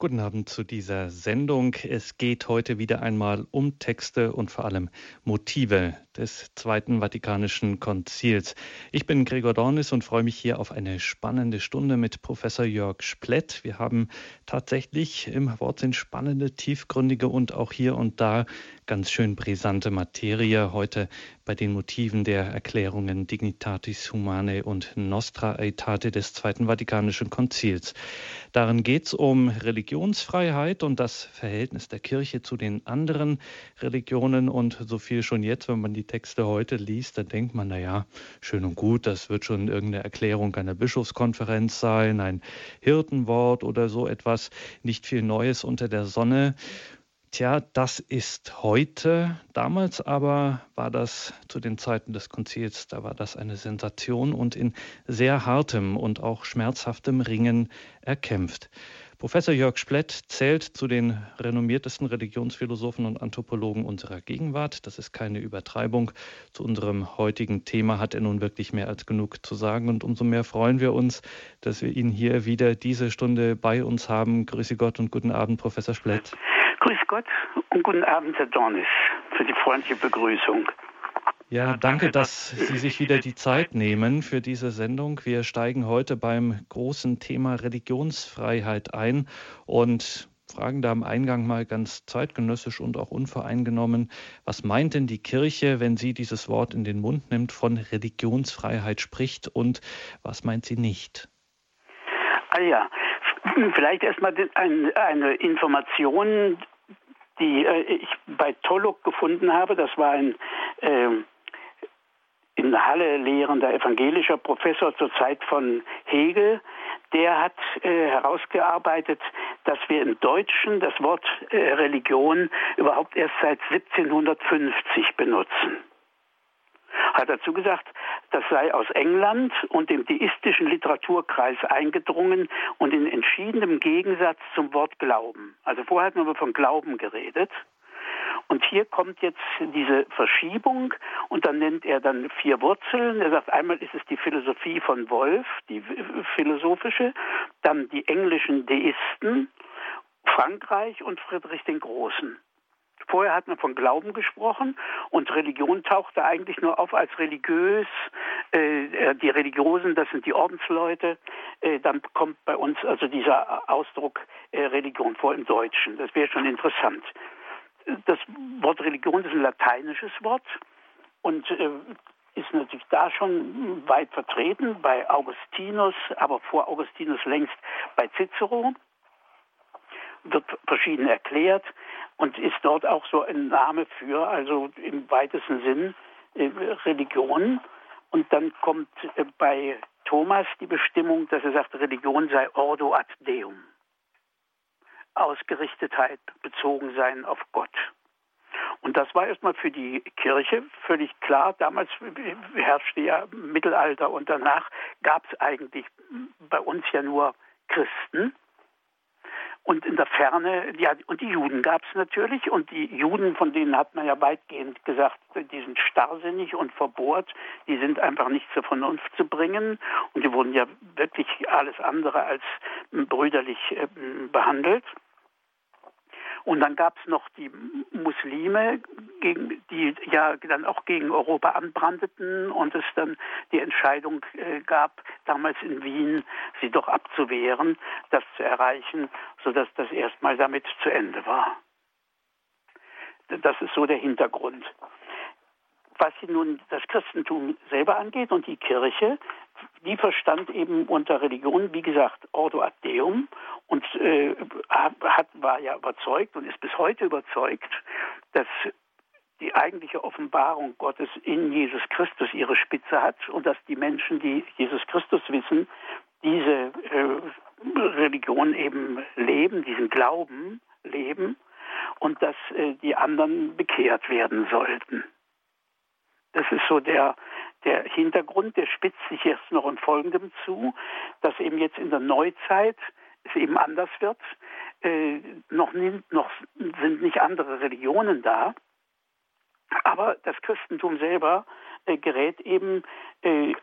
Guten Abend zu dieser Sendung. Es geht heute wieder einmal um Texte und vor allem Motive des Zweiten Vatikanischen Konzils. Ich bin Gregor Dornis und freue mich hier auf eine spannende Stunde mit Professor Jörg Splett. Wir haben tatsächlich im Wortsinn spannende, tiefgründige und auch hier und da ganz schön brisante Materie heute bei den Motiven der Erklärungen Dignitatis Humanae und Nostra Aetate des Zweiten Vatikanischen Konzils. Darin geht es um Religionsfreiheit und das Verhältnis der Kirche zu den anderen Religionen und so viel schon jetzt, wenn man die Texte heute liest, dann denkt man, naja, schön und gut, das wird schon irgendeine Erklärung einer Bischofskonferenz sein, ein Hirtenwort oder so etwas, nicht viel Neues unter der Sonne. Tja, das ist heute. Damals aber war das zu den Zeiten des Konzils, da war das eine Sensation und in sehr hartem und auch schmerzhaftem Ringen erkämpft. Professor Jörg Splett zählt zu den renommiertesten Religionsphilosophen und Anthropologen unserer Gegenwart. Das ist keine Übertreibung. Zu unserem heutigen Thema hat er nun wirklich mehr als genug zu sagen. Und umso mehr freuen wir uns, dass wir ihn hier wieder diese Stunde bei uns haben. Grüße Gott und guten Abend, Professor Splett. Grüß Gott und guten Abend, Herr Dornis, für die freundliche Begrüßung. Ja, danke, dass Sie sich wieder die Zeit nehmen für diese Sendung. Wir steigen heute beim großen Thema Religionsfreiheit ein und fragen da am Eingang mal ganz zeitgenössisch und auch unvoreingenommen, was meint denn die Kirche, wenn sie dieses Wort in den Mund nimmt, von Religionsfreiheit spricht und was meint sie nicht? Ah ja, vielleicht erstmal eine Information, die äh, ich bei Tolok gefunden habe. Das war ein äh, in Halle lehrender evangelischer Professor zur Zeit von Hegel. Der hat äh, herausgearbeitet, dass wir im Deutschen das Wort äh, Religion überhaupt erst seit 1750 benutzen hat dazu gesagt, das sei aus England und dem deistischen Literaturkreis eingedrungen und in entschiedenem Gegensatz zum Wort Glauben. Also vorher hat man von Glauben geredet. Und hier kommt jetzt diese Verschiebung und dann nennt er dann vier Wurzeln. Er sagt, einmal ist es die Philosophie von Wolf, die philosophische, dann die englischen Deisten, Frankreich und Friedrich den Großen. Vorher hat man von Glauben gesprochen und Religion tauchte eigentlich nur auf als religiös. Äh, äh, die Religiosen, das sind die Ordensleute. Äh, dann kommt bei uns also dieser Ausdruck Religion vor im Deutschen. Das wäre schon interessant. Das Wort Religion ist ein lateinisches Wort und äh, ist natürlich da schon weit vertreten bei Augustinus, aber vor Augustinus längst bei Cicero wird verschieden erklärt und ist dort auch so ein Name für, also im weitesten Sinn, äh, Religion. Und dann kommt äh, bei Thomas die Bestimmung, dass er sagt, Religion sei Ordo ad Deum. Ausgerichtetheit, bezogen sein auf Gott. Und das war erstmal für die Kirche völlig klar. Damals herrschte ja Mittelalter und danach gab es eigentlich bei uns ja nur Christen. Und in der Ferne, ja, und die Juden gab es natürlich. Und die Juden, von denen hat man ja weitgehend gesagt, die sind starrsinnig und verbohrt. Die sind einfach nicht zur Vernunft zu bringen. Und die wurden ja wirklich alles andere als brüderlich äh, behandelt. Und dann gab es noch die Muslime, gegen, die ja dann auch gegen Europa anbrandeten und es dann die Entscheidung äh, gab, damals in Wien sie doch abzuwehren, das zu erreichen, sodass das erstmal damit zu Ende war. Das ist so der Hintergrund. Was nun das Christentum selber angeht und die Kirche, die verstand eben unter Religion, wie gesagt, Ordo ad Deum und äh, hat, war ja überzeugt und ist bis heute überzeugt, dass die eigentliche Offenbarung Gottes in Jesus Christus ihre Spitze hat und dass die Menschen, die Jesus Christus wissen, diese äh, Religion eben leben, diesen Glauben leben und dass äh, die anderen bekehrt werden sollten. Das ist so der, der Hintergrund, der spitzt sich jetzt noch in Folgendem zu, dass eben jetzt in der Neuzeit es eben anders wird. Äh, noch, noch sind nicht andere Religionen da, aber das Christentum selber äh, gerät eben äh,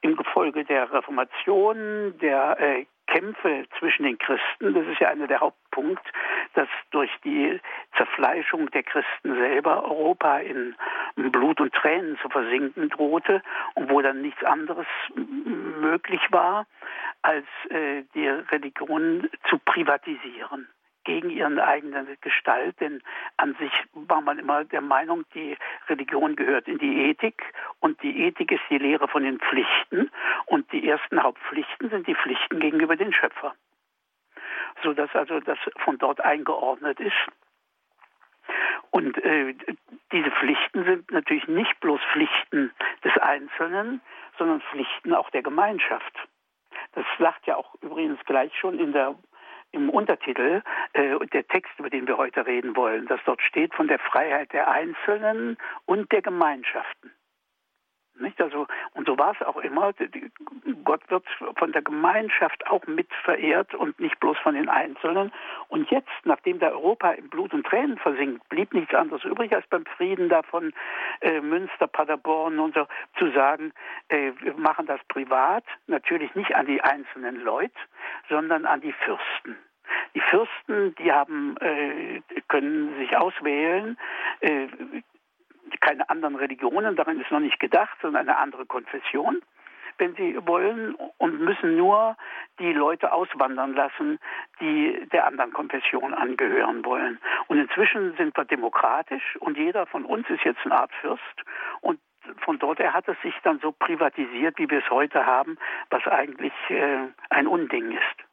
im Gefolge der Reformation, der äh, Kämpfe zwischen den Christen, das ist ja einer der Hauptpunkte, dass durch die Zerfleischung der Christen selber Europa in Blut und Tränen zu versinken drohte und wo dann nichts anderes möglich war, als äh, die Religion zu privatisieren gegen ihren eigenen Gestalt, denn an sich war man immer der Meinung, die Religion gehört in die Ethik und die Ethik ist die Lehre von den Pflichten und die ersten Hauptpflichten sind die Pflichten gegenüber dem Schöpfer, so dass also das von dort eingeordnet ist. Und äh, diese Pflichten sind natürlich nicht bloß Pflichten des Einzelnen, sondern Pflichten auch der Gemeinschaft. Das sagt ja auch übrigens gleich schon in der im Untertitel äh, der Text, über den wir heute reden wollen, dass dort steht von der Freiheit der Einzelnen und der Gemeinschaften. Nicht? Also, und so war es auch immer. Gott wird von der Gemeinschaft auch mit verehrt und nicht bloß von den Einzelnen. Und jetzt, nachdem da Europa in Blut und Tränen versinkt, blieb nichts anderes übrig, als beim Frieden da von äh, Münster, Paderborn und so zu sagen, äh, wir machen das privat, natürlich nicht an die einzelnen Leute, sondern an die Fürsten. Die Fürsten, die haben, äh, können sich auswählen, äh, keine anderen Religionen, daran ist noch nicht gedacht, sondern eine andere Konfession, wenn sie wollen, und müssen nur die Leute auswandern lassen, die der anderen Konfession angehören wollen. Und inzwischen sind wir demokratisch und jeder von uns ist jetzt eine Art Fürst und von dort her hat es sich dann so privatisiert, wie wir es heute haben, was eigentlich äh, ein Unding ist.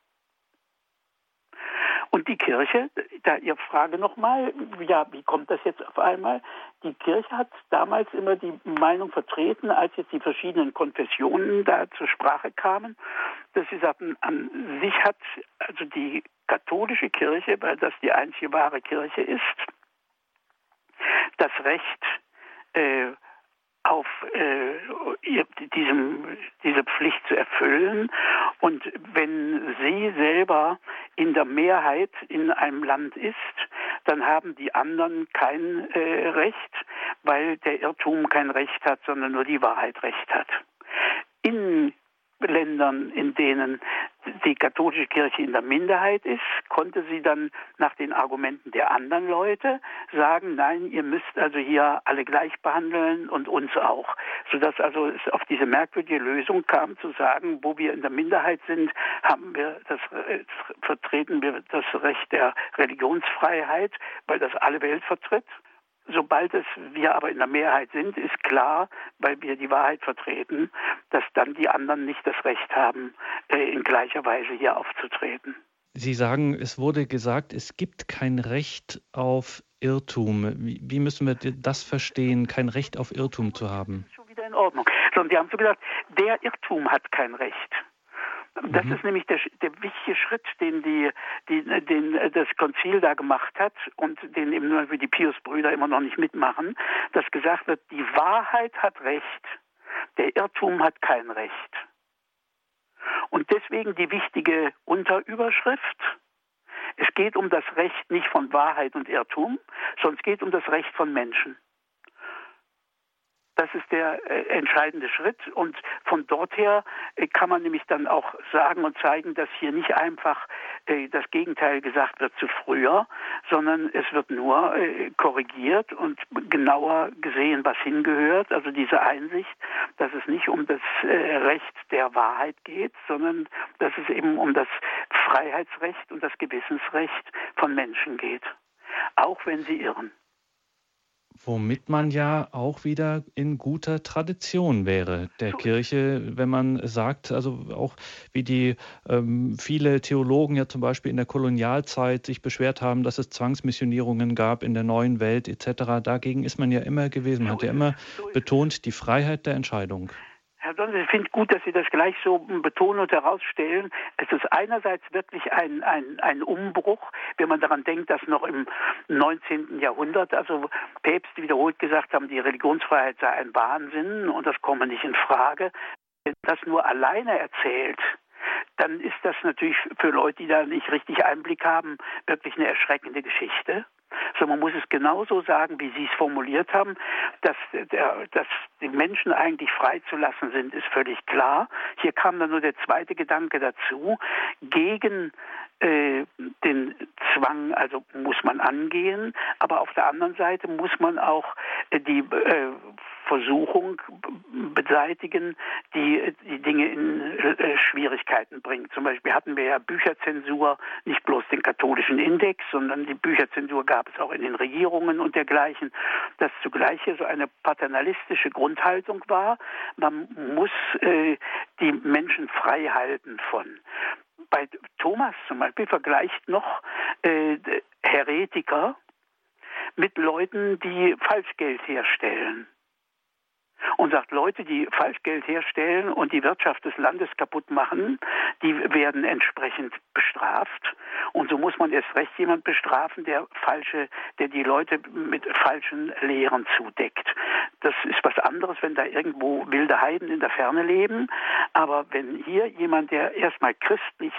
Und die Kirche, da Ihre Frage nochmal, ja, wie kommt das jetzt auf einmal? Die Kirche hat damals immer die Meinung vertreten, als jetzt die verschiedenen Konfessionen da zur Sprache kamen, dass sie sagten, an sich hat also die katholische Kirche, weil das die einzige wahre Kirche ist, das Recht, äh, auf äh, diesem, diese Pflicht zu erfüllen. Und wenn sie selber in der Mehrheit in einem Land ist, dann haben die anderen kein äh, Recht, weil der Irrtum kein Recht hat, sondern nur die Wahrheit Recht hat. In Ländern, in denen die katholische Kirche in der Minderheit ist, konnte sie dann nach den Argumenten der anderen Leute sagen, nein, ihr müsst also hier alle gleich behandeln und uns auch. Sodass also es auf diese merkwürdige Lösung kam, zu sagen, wo wir in der Minderheit sind, haben wir das, äh, vertreten wir das Recht der Religionsfreiheit, weil das alle Welt vertritt. Sobald es wir aber in der Mehrheit sind, ist klar, weil wir die Wahrheit vertreten, dass dann die anderen nicht das Recht haben, äh, in gleicher Weise hier aufzutreten. Sie sagen, es wurde gesagt, es gibt kein Recht auf Irrtum. Wie, müssen wir das verstehen, kein Recht auf Irrtum zu haben? Schon wieder in Ordnung. Sondern die haben so gesagt, der Irrtum hat kein Recht. Das mhm. ist nämlich der, der wichtige Schritt, den, die, die, den das Konzil da gemacht hat und den eben nur die Pius-Brüder immer noch nicht mitmachen, dass gesagt wird, die Wahrheit hat Recht, der Irrtum hat kein Recht. Und deswegen die wichtige Unterüberschrift, es geht um das Recht nicht von Wahrheit und Irrtum, sondern es geht um das Recht von Menschen. Das ist der äh, entscheidende Schritt. Und von dort her äh, kann man nämlich dann auch sagen und zeigen, dass hier nicht einfach äh, das Gegenteil gesagt wird zu früher, sondern es wird nur äh, korrigiert und genauer gesehen, was hingehört. Also diese Einsicht, dass es nicht um das äh, Recht der Wahrheit geht, sondern dass es eben um das Freiheitsrecht und das Gewissensrecht von Menschen geht. Auch wenn sie irren. Womit man ja auch wieder in guter Tradition wäre der Kirche, wenn man sagt, also auch wie die ähm, viele Theologen ja zum Beispiel in der Kolonialzeit sich beschwert haben, dass es Zwangsmissionierungen gab in der neuen Welt etc. Dagegen ist man ja immer gewesen. Man hat ja immer betont die Freiheit der Entscheidung. Herr Donner, ich finde gut, dass Sie das gleich so betonen und herausstellen. Es ist einerseits wirklich ein, ein, ein Umbruch, wenn man daran denkt, dass noch im 19. Jahrhundert, also Päpste wiederholt gesagt haben, die Religionsfreiheit sei ein Wahnsinn und das komme nicht in Frage. Wenn das nur alleine erzählt, dann ist das natürlich für Leute, die da nicht richtig Einblick haben, wirklich eine erschreckende Geschichte. So, man muss es genauso sagen, wie Sie es formuliert haben, dass, dass die Menschen eigentlich freizulassen sind, ist völlig klar. Hier kam dann nur der zweite Gedanke dazu. Gegen äh, den Zwang, also muss man angehen, aber auf der anderen Seite muss man auch äh, die äh, Versuchung beseitigen, die die Dinge in Schwierigkeiten bringt. Zum Beispiel hatten wir ja Bücherzensur, nicht bloß den katholischen Index, sondern die Bücherzensur gab es auch in den Regierungen und dergleichen, dass zugleich hier so eine paternalistische Grundhaltung war. Man muss die Menschen frei halten von. Bei Thomas zum Beispiel vergleicht noch äh, Heretiker mit Leuten, die Falschgeld herstellen und sagt, Leute, die Falschgeld herstellen und die Wirtschaft des Landes kaputt machen, die werden entsprechend bestraft. Und so muss man erst recht jemand bestrafen, der falsche, der die Leute mit falschen Lehren zudeckt. Das ist was anderes, wenn da irgendwo wilde Heiden in der Ferne leben. Aber wenn hier jemand, der erstmal christlich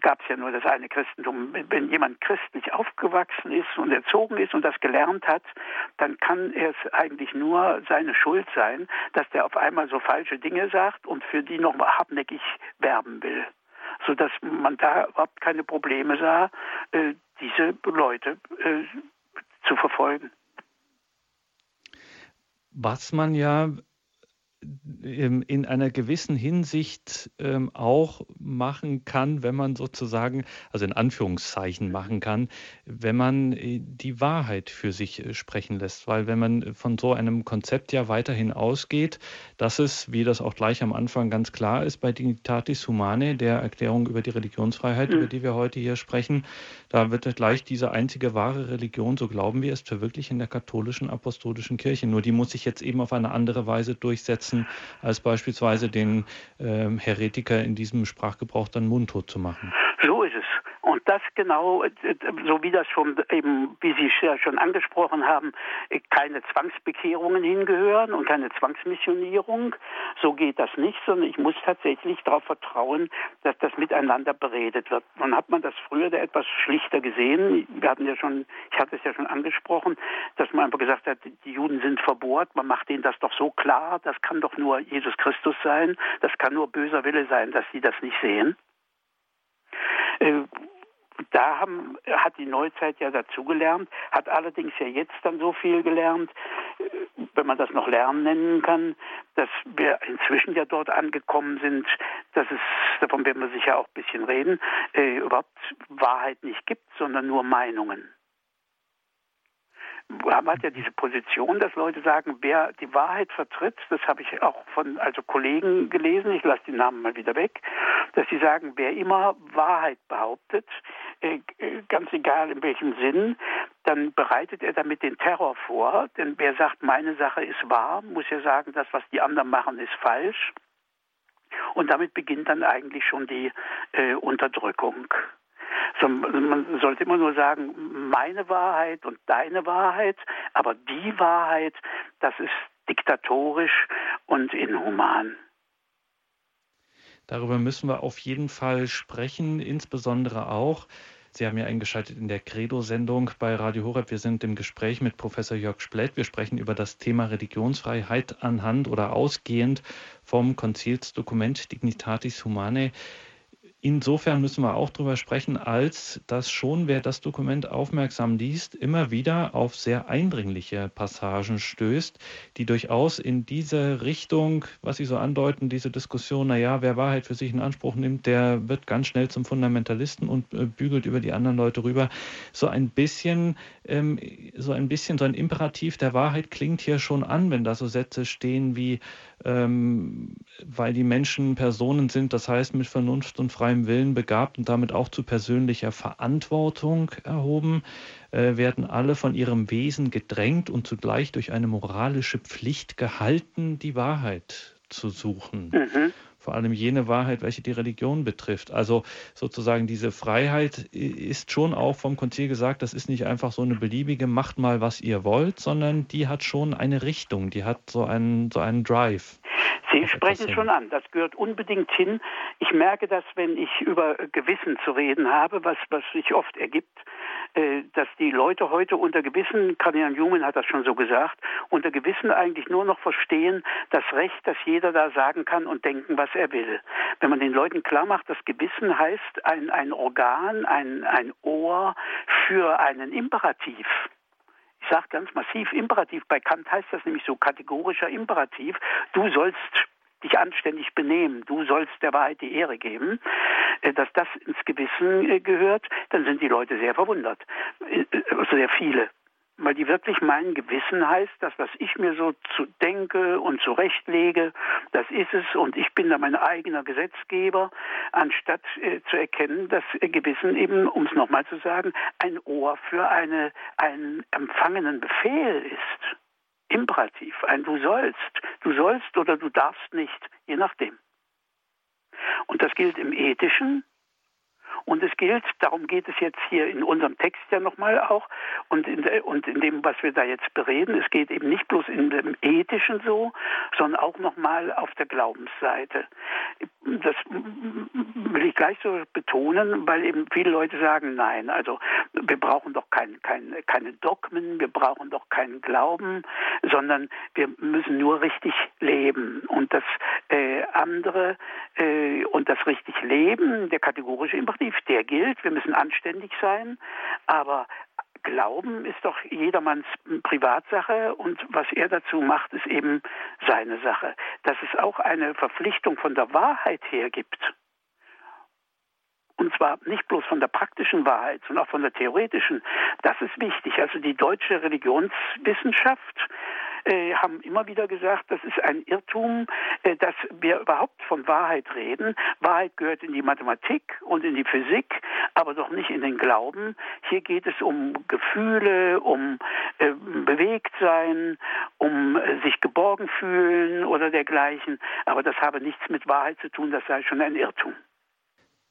gab es ja nur das eine Christentum. Wenn jemand christlich aufgewachsen ist und erzogen ist und das gelernt hat, dann kann es eigentlich nur seine Schuld sein, dass der auf einmal so falsche Dinge sagt und für die noch hartnäckig werben will. Sodass man da überhaupt keine Probleme sah, äh, diese Leute äh, zu verfolgen. Was man ja in einer gewissen Hinsicht ähm, auch machen kann, wenn man sozusagen, also in Anführungszeichen machen kann, wenn man äh, die Wahrheit für sich äh, sprechen lässt. Weil wenn man von so einem Konzept ja weiterhin ausgeht, dass es, wie das auch gleich am Anfang ganz klar ist, bei Dignitatis Humanae, der Erklärung über die Religionsfreiheit, mhm. über die wir heute hier sprechen, da wird gleich diese einzige wahre Religion, so glauben wir, ist verwirklicht in der katholischen apostolischen Kirche. Nur die muss sich jetzt eben auf eine andere Weise durchsetzen setzen, als beispielsweise den ähm, Heretiker in diesem Sprachgebrauch dann mundtot zu machen. So ist es. Das genau, so wie das schon eben, wie Sie ja schon angesprochen haben, keine Zwangsbekehrungen hingehören und keine Zwangsmissionierung, so geht das nicht, sondern ich muss tatsächlich darauf vertrauen, dass das miteinander beredet wird. Nun hat man das früher da etwas schlichter gesehen. Wir hatten ja schon, ich hatte es ja schon angesprochen, dass man einfach gesagt hat, die Juden sind verbohrt, man macht ihnen das doch so klar, das kann doch nur Jesus Christus sein, das kann nur böser Wille sein, dass sie das nicht sehen. Äh, da haben, hat die Neuzeit ja dazugelernt, hat allerdings ja jetzt dann so viel gelernt, wenn man das noch Lernen nennen kann, dass wir inzwischen ja dort angekommen sind, dass es, davon werden wir sicher auch ein bisschen reden, äh, überhaupt Wahrheit nicht gibt, sondern nur Meinungen man hat ja diese Position, dass Leute sagen, wer die Wahrheit vertritt, das habe ich auch von also Kollegen gelesen, ich lasse die Namen mal wieder weg, dass sie sagen, wer immer Wahrheit behauptet, äh, ganz egal in welchem Sinn, dann bereitet er damit den Terror vor, denn wer sagt, meine Sache ist wahr, muss ja sagen, das, was die anderen machen, ist falsch. Und damit beginnt dann eigentlich schon die äh, Unterdrückung. So, man sollte immer nur sagen, meine Wahrheit und deine Wahrheit, aber die Wahrheit, das ist diktatorisch und inhuman. Darüber müssen wir auf jeden Fall sprechen, insbesondere auch. Sie haben ja eingeschaltet in der Credo-Sendung bei Radio Horeb. Wir sind im Gespräch mit Professor Jörg Splett. Wir sprechen über das Thema Religionsfreiheit anhand oder ausgehend vom Konzilsdokument Dignitatis Humanae. Insofern müssen wir auch darüber sprechen, als dass schon, wer das Dokument aufmerksam liest, immer wieder auf sehr eindringliche Passagen stößt, die durchaus in diese Richtung, was Sie so andeuten, diese Diskussion, naja, wer Wahrheit für sich in Anspruch nimmt, der wird ganz schnell zum Fundamentalisten und äh, bügelt über die anderen Leute rüber. So ein bisschen, ähm, so ein bisschen, so ein Imperativ der Wahrheit klingt hier schon an, wenn da so Sätze stehen wie, ähm, weil die Menschen Personen sind, das heißt mit Vernunft und freiem Willen begabt und damit auch zu persönlicher Verantwortung erhoben, äh, werden alle von ihrem Wesen gedrängt und zugleich durch eine moralische Pflicht gehalten, die Wahrheit zu suchen. Mhm vor allem jene Wahrheit, welche die Religion betrifft. Also sozusagen diese Freiheit ist schon auch vom Konzil gesagt, das ist nicht einfach so eine beliebige, macht mal, was ihr wollt, sondern die hat schon eine Richtung, die hat so einen, so einen Drive. Sie sprechen schon an, das gehört unbedingt hin. Ich merke das, wenn ich über Gewissen zu reden habe, was, was sich oft ergibt, dass die Leute heute unter Gewissen, Kardinal Newman hat das schon so gesagt, unter Gewissen eigentlich nur noch verstehen, das Recht, dass jeder da sagen kann und denken, was er will. Wenn man den Leuten klar macht, das Gewissen heißt ein, ein Organ, ein, ein Ohr für einen Imperativ. Ich sage ganz massiv Imperativ. Bei Kant heißt das nämlich so kategorischer Imperativ. Du sollst dich anständig benehmen, du sollst der Wahrheit die Ehre geben, äh, dass das ins Gewissen äh, gehört, dann sind die Leute sehr verwundert. Äh, sehr viele weil die wirklich meinen, Gewissen heißt, das, was ich mir so zu denke und zurechtlege, das ist es und ich bin da mein eigener Gesetzgeber, anstatt äh, zu erkennen, dass Gewissen eben, um es nochmal zu sagen, ein Ohr für eine, einen empfangenen Befehl ist. Imperativ, ein Du sollst. Du sollst oder du darfst nicht, je nachdem. Und das gilt im Ethischen, und es gilt, darum geht es jetzt hier in unserem Text ja nochmal auch und in, und in dem, was wir da jetzt bereden, es geht eben nicht bloß in dem Ethischen so, sondern auch nochmal auf der Glaubensseite. Das will ich gleich so betonen, weil eben viele Leute sagen, nein, also wir brauchen doch kein, kein, keine Dogmen, wir brauchen doch keinen Glauben, sondern wir müssen nur richtig leben. Und das äh, andere äh, und das richtig Leben, der kategorische Imperativ, der gilt, wir müssen anständig sein, aber Glauben ist doch jedermanns Privatsache und was er dazu macht, ist eben seine Sache. Dass es auch eine Verpflichtung von der Wahrheit her gibt, und zwar nicht bloß von der praktischen Wahrheit, sondern auch von der theoretischen, das ist wichtig. Also die deutsche Religionswissenschaft äh, haben immer wieder gesagt, das ist ein Irrtum, äh, dass wir überhaupt von Wahrheit reden. Wahrheit gehört in die Mathematik und in die Physik, aber doch nicht in den Glauben. Hier geht es um Gefühle, um äh, Bewegtsein, um äh, sich geborgen fühlen oder dergleichen. Aber das habe nichts mit Wahrheit zu tun, das sei schon ein Irrtum.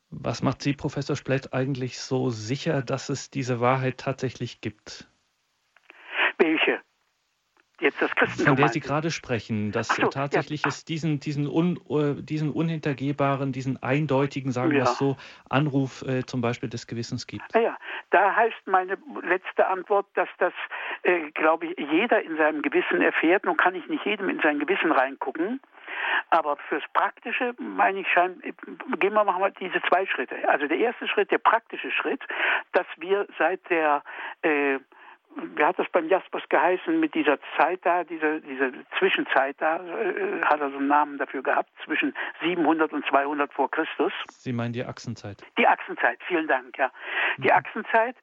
Was macht Sie, Professor Splett, eigentlich so sicher, dass es diese Wahrheit tatsächlich gibt? Welche? Jetzt das Christentum. Von der Sie gerade sprechen, dass so, tatsächlich ja. es diesen, diesen, un, äh, diesen unhintergehbaren, diesen eindeutigen, sagen wir es so, Anruf äh, zum Beispiel des Gewissens gibt. Ja, da heißt meine letzte Antwort, dass das, äh, glaube ich, jeder in seinem Gewissen erfährt. Nun kann ich nicht jedem in sein Gewissen reingucken. Aber fürs Praktische, meine ich, schein, gehen wir mal diese zwei Schritte. Also der erste Schritt, der praktische Schritt, dass wir seit der äh, wie hat das beim Jaspers geheißen, mit dieser Zeit da, diese, diese Zwischenzeit da, äh, hat er so einen Namen dafür gehabt, zwischen 700 und 200 vor Christus. Sie meinen die Achsenzeit? Die Achsenzeit, vielen Dank, ja. Die mhm. Achsenzeit,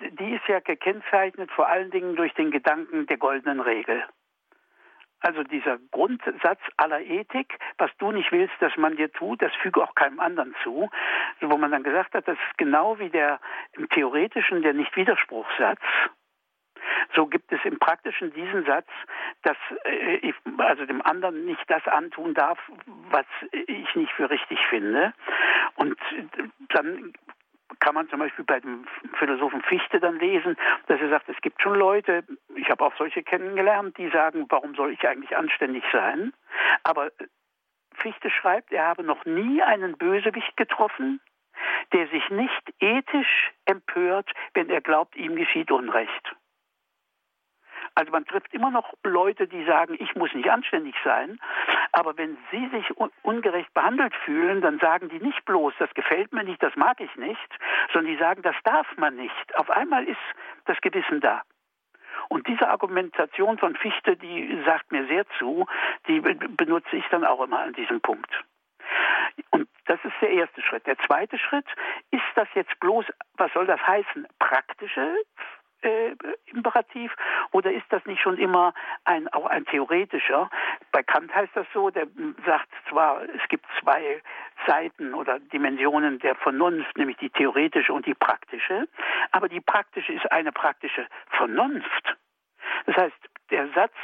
die ist ja gekennzeichnet vor allen Dingen durch den Gedanken der goldenen Regel. Also dieser Grundsatz aller Ethik, was du nicht willst, dass man dir tut, das füge auch keinem anderen zu. Wo man dann gesagt hat, das ist genau wie der im Theoretischen der Nicht-Widerspruchsatz so gibt es im Praktischen diesen Satz, dass äh, ich also dem anderen nicht das antun darf, was ich nicht für richtig finde. Und dann kann man zum Beispiel bei dem Philosophen Fichte dann lesen, dass er sagt, es gibt schon Leute, ich habe auch solche kennengelernt, die sagen, warum soll ich eigentlich anständig sein? Aber Fichte schreibt, er habe noch nie einen Bösewicht getroffen, der sich nicht ethisch empört, wenn er glaubt, ihm geschieht Unrecht. Also man trifft immer noch Leute, die sagen, ich muss nicht anständig sein. Aber wenn sie sich un ungerecht behandelt fühlen, dann sagen die nicht bloß, das gefällt mir nicht, das mag ich nicht, sondern die sagen, das darf man nicht. Auf einmal ist das Gewissen da. Und diese Argumentation von Fichte, die sagt mir sehr zu, die benutze ich dann auch immer an diesem Punkt. Und das ist der erste Schritt. Der zweite Schritt, ist das jetzt bloß, was soll das heißen, praktische äh, Imperativ oder ist das nicht schon immer ein, auch ein theoretischer? Bei Kant heißt das so, der sagt zwar, es gibt zwei Seiten oder Dimensionen der Vernunft, nämlich die theoretische und die praktische, aber die praktische ist eine praktische Vernunft. Das heißt, der Satz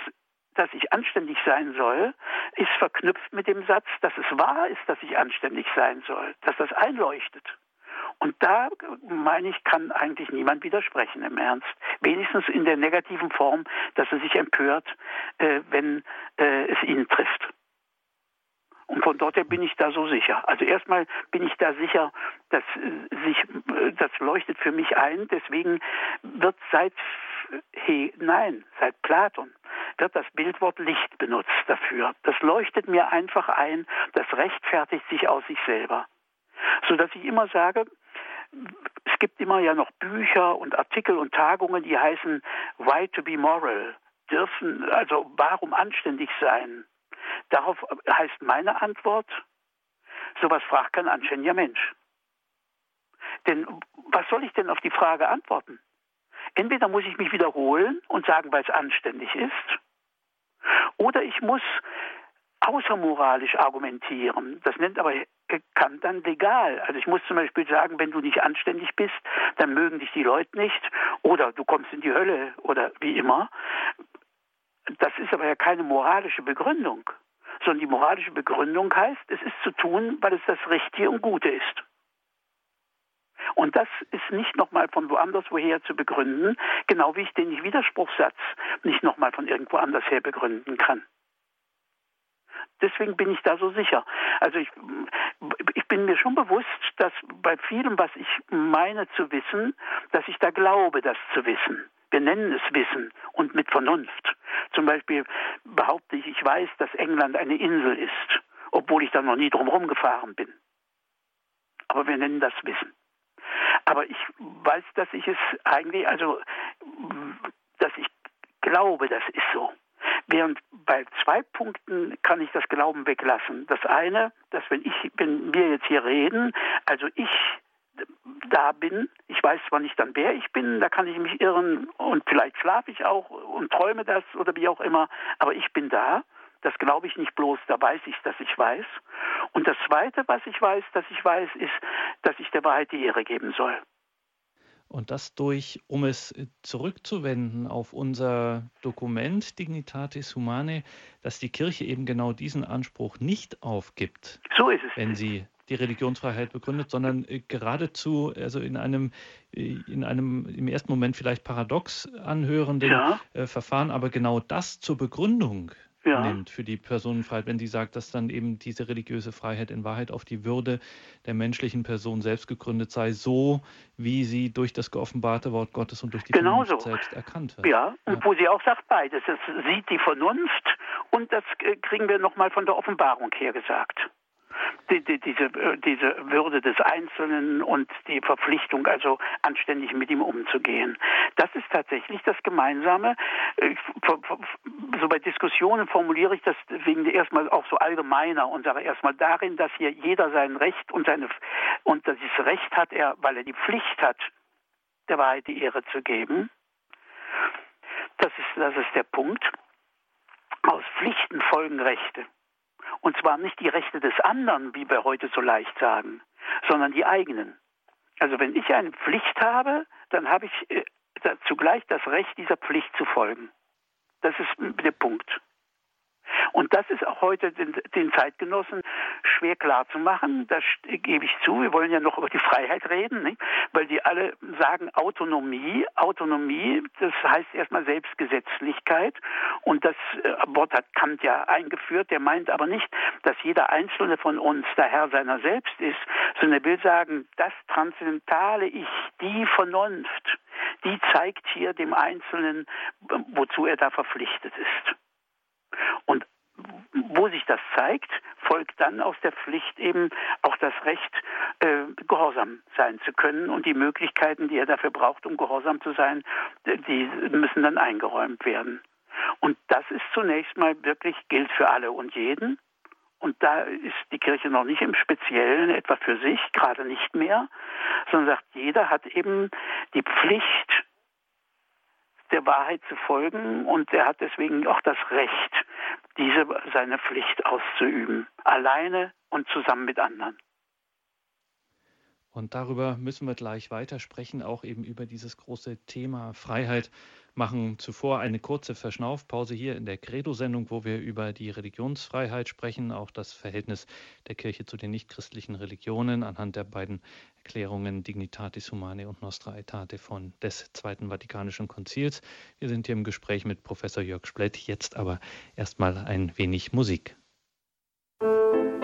dass ich anständig sein soll, ist verknüpft mit dem Satz, dass es wahr ist, dass ich anständig sein soll, dass das einleuchtet. Und da, meine ich, kann eigentlich niemand widersprechen im Ernst. Wenigstens in der negativen Form, dass er sich empört, äh, wenn äh, es ihn trifft. Und von dort her bin ich da so sicher. Also erstmal bin ich da sicher, dass sich, das leuchtet für mich ein. Deswegen wird seit, hey, nein, seit Platon wird das Bildwort Licht benutzt dafür. Das leuchtet mir einfach ein, das rechtfertigt sich aus sich selber. So dass ich immer sage, es gibt immer ja noch Bücher und Artikel und Tagungen, die heißen Why to be moral? Dürfen, also warum anständig sein? Darauf heißt meine Antwort, sowas fragt kein anständiger Mensch. Denn was soll ich denn auf die Frage antworten? Entweder muss ich mich wiederholen und sagen, weil es anständig ist, oder ich muss außermoralisch argumentieren. Das nennt aber Kant dann legal. Also ich muss zum Beispiel sagen, wenn du nicht anständig bist, dann mögen dich die Leute nicht oder du kommst in die Hölle oder wie immer. Das ist aber ja keine moralische Begründung, sondern die moralische Begründung heißt, es ist zu tun, weil es das Richtige und Gute ist. Und das ist nicht nochmal von woanders woher zu begründen, genau wie ich den Widerspruchssatz nicht nochmal von irgendwo anders her begründen kann. Deswegen bin ich da so sicher. Also ich, ich bin mir schon bewusst, dass bei vielem, was ich meine zu wissen, dass ich da glaube, das zu wissen. Wir nennen es Wissen und mit Vernunft. Zum Beispiel behaupte ich, ich weiß, dass England eine Insel ist, obwohl ich da noch nie drumherum gefahren bin. Aber wir nennen das Wissen. Aber ich weiß, dass ich es eigentlich, also, dass ich glaube, das ist so. Während bei zwei Punkten kann ich das Glauben weglassen. Das eine, dass wenn ich, wenn wir jetzt hier reden, also ich da bin, ich weiß zwar nicht dann, wer ich bin, da kann ich mich irren und vielleicht schlafe ich auch und träume das oder wie auch immer, aber ich bin da. Das glaube ich nicht bloß, da weiß ich, dass ich weiß. Und das Zweite, was ich weiß, dass ich weiß, ist, dass ich der Wahrheit die Ehre geben soll. Und das durch, um es zurückzuwenden auf unser Dokument Dignitatis Humanae, dass die Kirche eben genau diesen Anspruch nicht aufgibt. So. Wenn sie die Religionsfreiheit begründet, sondern äh, geradezu, also in einem, äh, in einem im ersten Moment vielleicht paradox anhörenden ja. Äh, Verfahren, aber genau das zur Begründung ja. nimmt für die Personenfreiheit, wenn sie sagt, dass dann eben diese religiöse Freiheit in Wahrheit auf die Würde der menschlichen Person selbst gegründet sei, so wie sie durch das geoffenbarte Wort Gottes und durch die genau Vernunft so. selbst erkannt wird. Ja, und ja. wo sie auch sagt beides. Es sieht die Vernunft und das äh, kriegen wir nochmal von der Offenbarung her gesagt die, die, diese, äh, diese Würde des Einzelnen und die Verpflichtung, also anständig mit ihm umzugehen. Das ist tatsächlich das Gemeinsame. Äh, so bei Diskussionen formuliere ich das wegen erstmal auch so allgemeiner und sage erstmal darin, dass hier jeder sein Recht und seine und dieses Recht hat er, weil er die Pflicht hat, der Wahrheit die Ehre zu geben. Das ist, das ist der Punkt. Aus Pflichten folgen Rechte. Und zwar nicht die Rechte des anderen, wie wir heute so leicht sagen, sondern die eigenen. Also wenn ich eine Pflicht habe, dann habe ich äh, zugleich das Recht, dieser Pflicht zu folgen. Das ist der Punkt. Und das ist auch heute den, den Zeitgenossen schwer klar zu machen. Das gebe ich zu. Wir wollen ja noch über die Freiheit reden, nicht? weil die alle sagen Autonomie. Autonomie, das heißt erstmal Selbstgesetzlichkeit. Und das äh, Wort hat Kant ja eingeführt. Der meint aber nicht, dass jeder Einzelne von uns der Herr seiner selbst ist, sondern er will sagen, das transzendentale Ich, die Vernunft, die zeigt hier dem Einzelnen, wozu er da verpflichtet ist. Und wo sich das zeigt, folgt dann aus der Pflicht eben auch das Recht, äh, gehorsam sein zu können. Und die Möglichkeiten, die er dafür braucht, um gehorsam zu sein, die müssen dann eingeräumt werden. Und das ist zunächst mal wirklich, gilt für alle und jeden. Und da ist die Kirche noch nicht im Speziellen etwa für sich, gerade nicht mehr, sondern sagt, jeder hat eben die Pflicht, der Wahrheit zu folgen und er hat deswegen auch das Recht, diese seine Pflicht auszuüben, alleine und zusammen mit anderen. Und darüber müssen wir gleich weiter sprechen, auch eben über dieses große Thema Freiheit. Machen zuvor eine kurze Verschnaufpause hier in der Credo-Sendung, wo wir über die Religionsfreiheit sprechen, auch das Verhältnis der Kirche zu den nichtchristlichen Religionen anhand der beiden Erklärungen Dignitatis Humanae und Nostra Aetate von des Zweiten Vatikanischen Konzils. Wir sind hier im Gespräch mit Professor Jörg Splett. Jetzt aber erstmal ein wenig Musik. Musik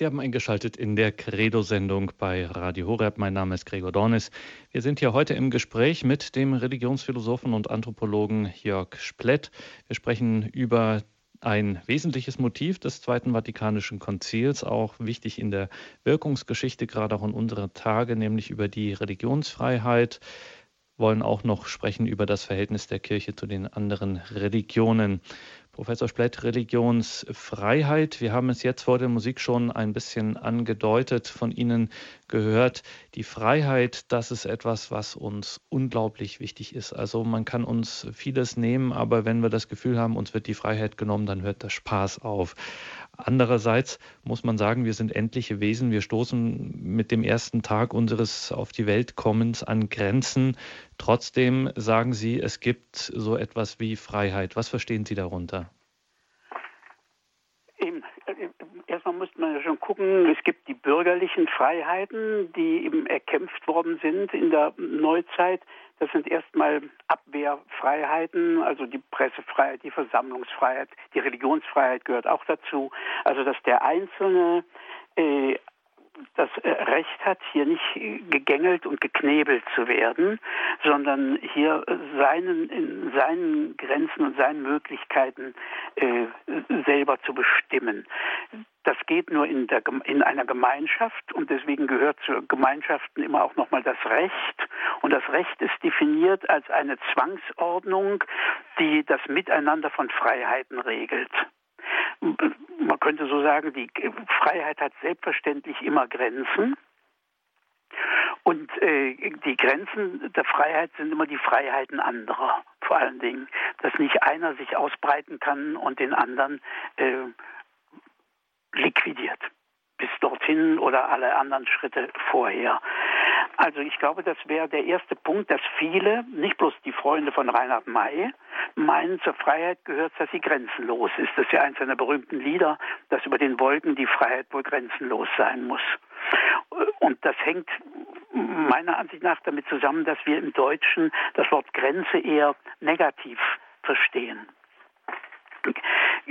Sie haben eingeschaltet in der Credo-Sendung bei Radio Horeb. Mein Name ist Gregor Dornis. Wir sind hier heute im Gespräch mit dem Religionsphilosophen und Anthropologen Jörg Splett. Wir sprechen über ein wesentliches Motiv des Zweiten Vatikanischen Konzils, auch wichtig in der Wirkungsgeschichte, gerade auch in unserer Tage, nämlich über die Religionsfreiheit. Wir wollen auch noch sprechen über das Verhältnis der Kirche zu den anderen Religionen. Professor Splett, Religionsfreiheit. Wir haben es jetzt vor der Musik schon ein bisschen angedeutet, von Ihnen gehört. Die Freiheit, das ist etwas, was uns unglaublich wichtig ist. Also man kann uns vieles nehmen, aber wenn wir das Gefühl haben, uns wird die Freiheit genommen, dann hört der Spaß auf. Andererseits muss man sagen, wir sind endliche Wesen. Wir stoßen mit dem ersten Tag unseres auf die Welt kommens an Grenzen. Trotzdem sagen Sie, es gibt so etwas wie Freiheit. Was verstehen Sie darunter? Eben, erstmal muss man ja schon gucken, es gibt die bürgerlichen Freiheiten, die eben erkämpft worden sind in der Neuzeit. Das sind erstmal Abwehrfreiheiten, also die Pressefreiheit, die Versammlungsfreiheit, die Religionsfreiheit gehört auch dazu. Also dass der Einzelne äh, das äh, Recht hat, hier nicht gegängelt und geknebelt zu werden, sondern hier seinen, in seinen Grenzen und seinen Möglichkeiten äh, selber zu bestimmen. Das geht nur in, der, in einer Gemeinschaft und deswegen gehört zu Gemeinschaften immer auch nochmal das Recht. Und das Recht ist definiert als eine Zwangsordnung, die das Miteinander von Freiheiten regelt man könnte so sagen, die Freiheit hat selbstverständlich immer Grenzen. Und äh, die Grenzen der Freiheit sind immer die Freiheiten anderer, vor allen Dingen. Dass nicht einer sich ausbreiten kann und den anderen äh, liquidiert. Bis dorthin oder alle anderen Schritte vorher. Also ich glaube, das wäre der erste Punkt, dass viele, nicht bloß die Freunde von Reinhard May, meinen, zur Freiheit gehört, dass sie grenzenlos ist. Das ist ja eins seiner berühmten Lieder, dass über den Wolken die Freiheit wohl grenzenlos sein muss. Und das hängt meiner Ansicht nach damit zusammen, dass wir im Deutschen das Wort Grenze eher negativ verstehen.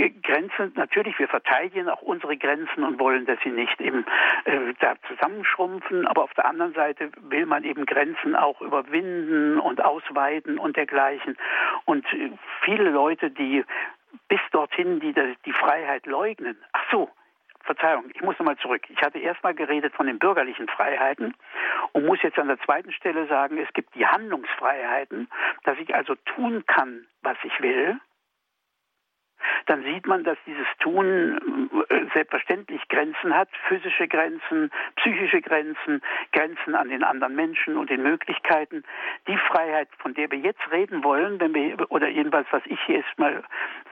Grenzen, natürlich, wir verteidigen auch unsere Grenzen und wollen, dass sie nicht eben äh, da zusammenschrumpfen, aber auf der anderen Seite will man eben Grenzen auch überwinden und ausweiten und dergleichen. Und äh, viele Leute, die bis dorthin, die die Freiheit leugnen, ach so, Verzeihung, ich muss nochmal zurück. Ich hatte erstmal geredet von den bürgerlichen Freiheiten und muss jetzt an der zweiten Stelle sagen, es gibt die Handlungsfreiheiten, dass ich also tun kann, was ich will dann sieht man, dass dieses Tun äh, selbstverständlich Grenzen hat, physische Grenzen, psychische Grenzen, Grenzen an den anderen Menschen und den Möglichkeiten. Die Freiheit, von der wir jetzt reden wollen, wenn wir, oder jedenfalls, was ich hier erstmal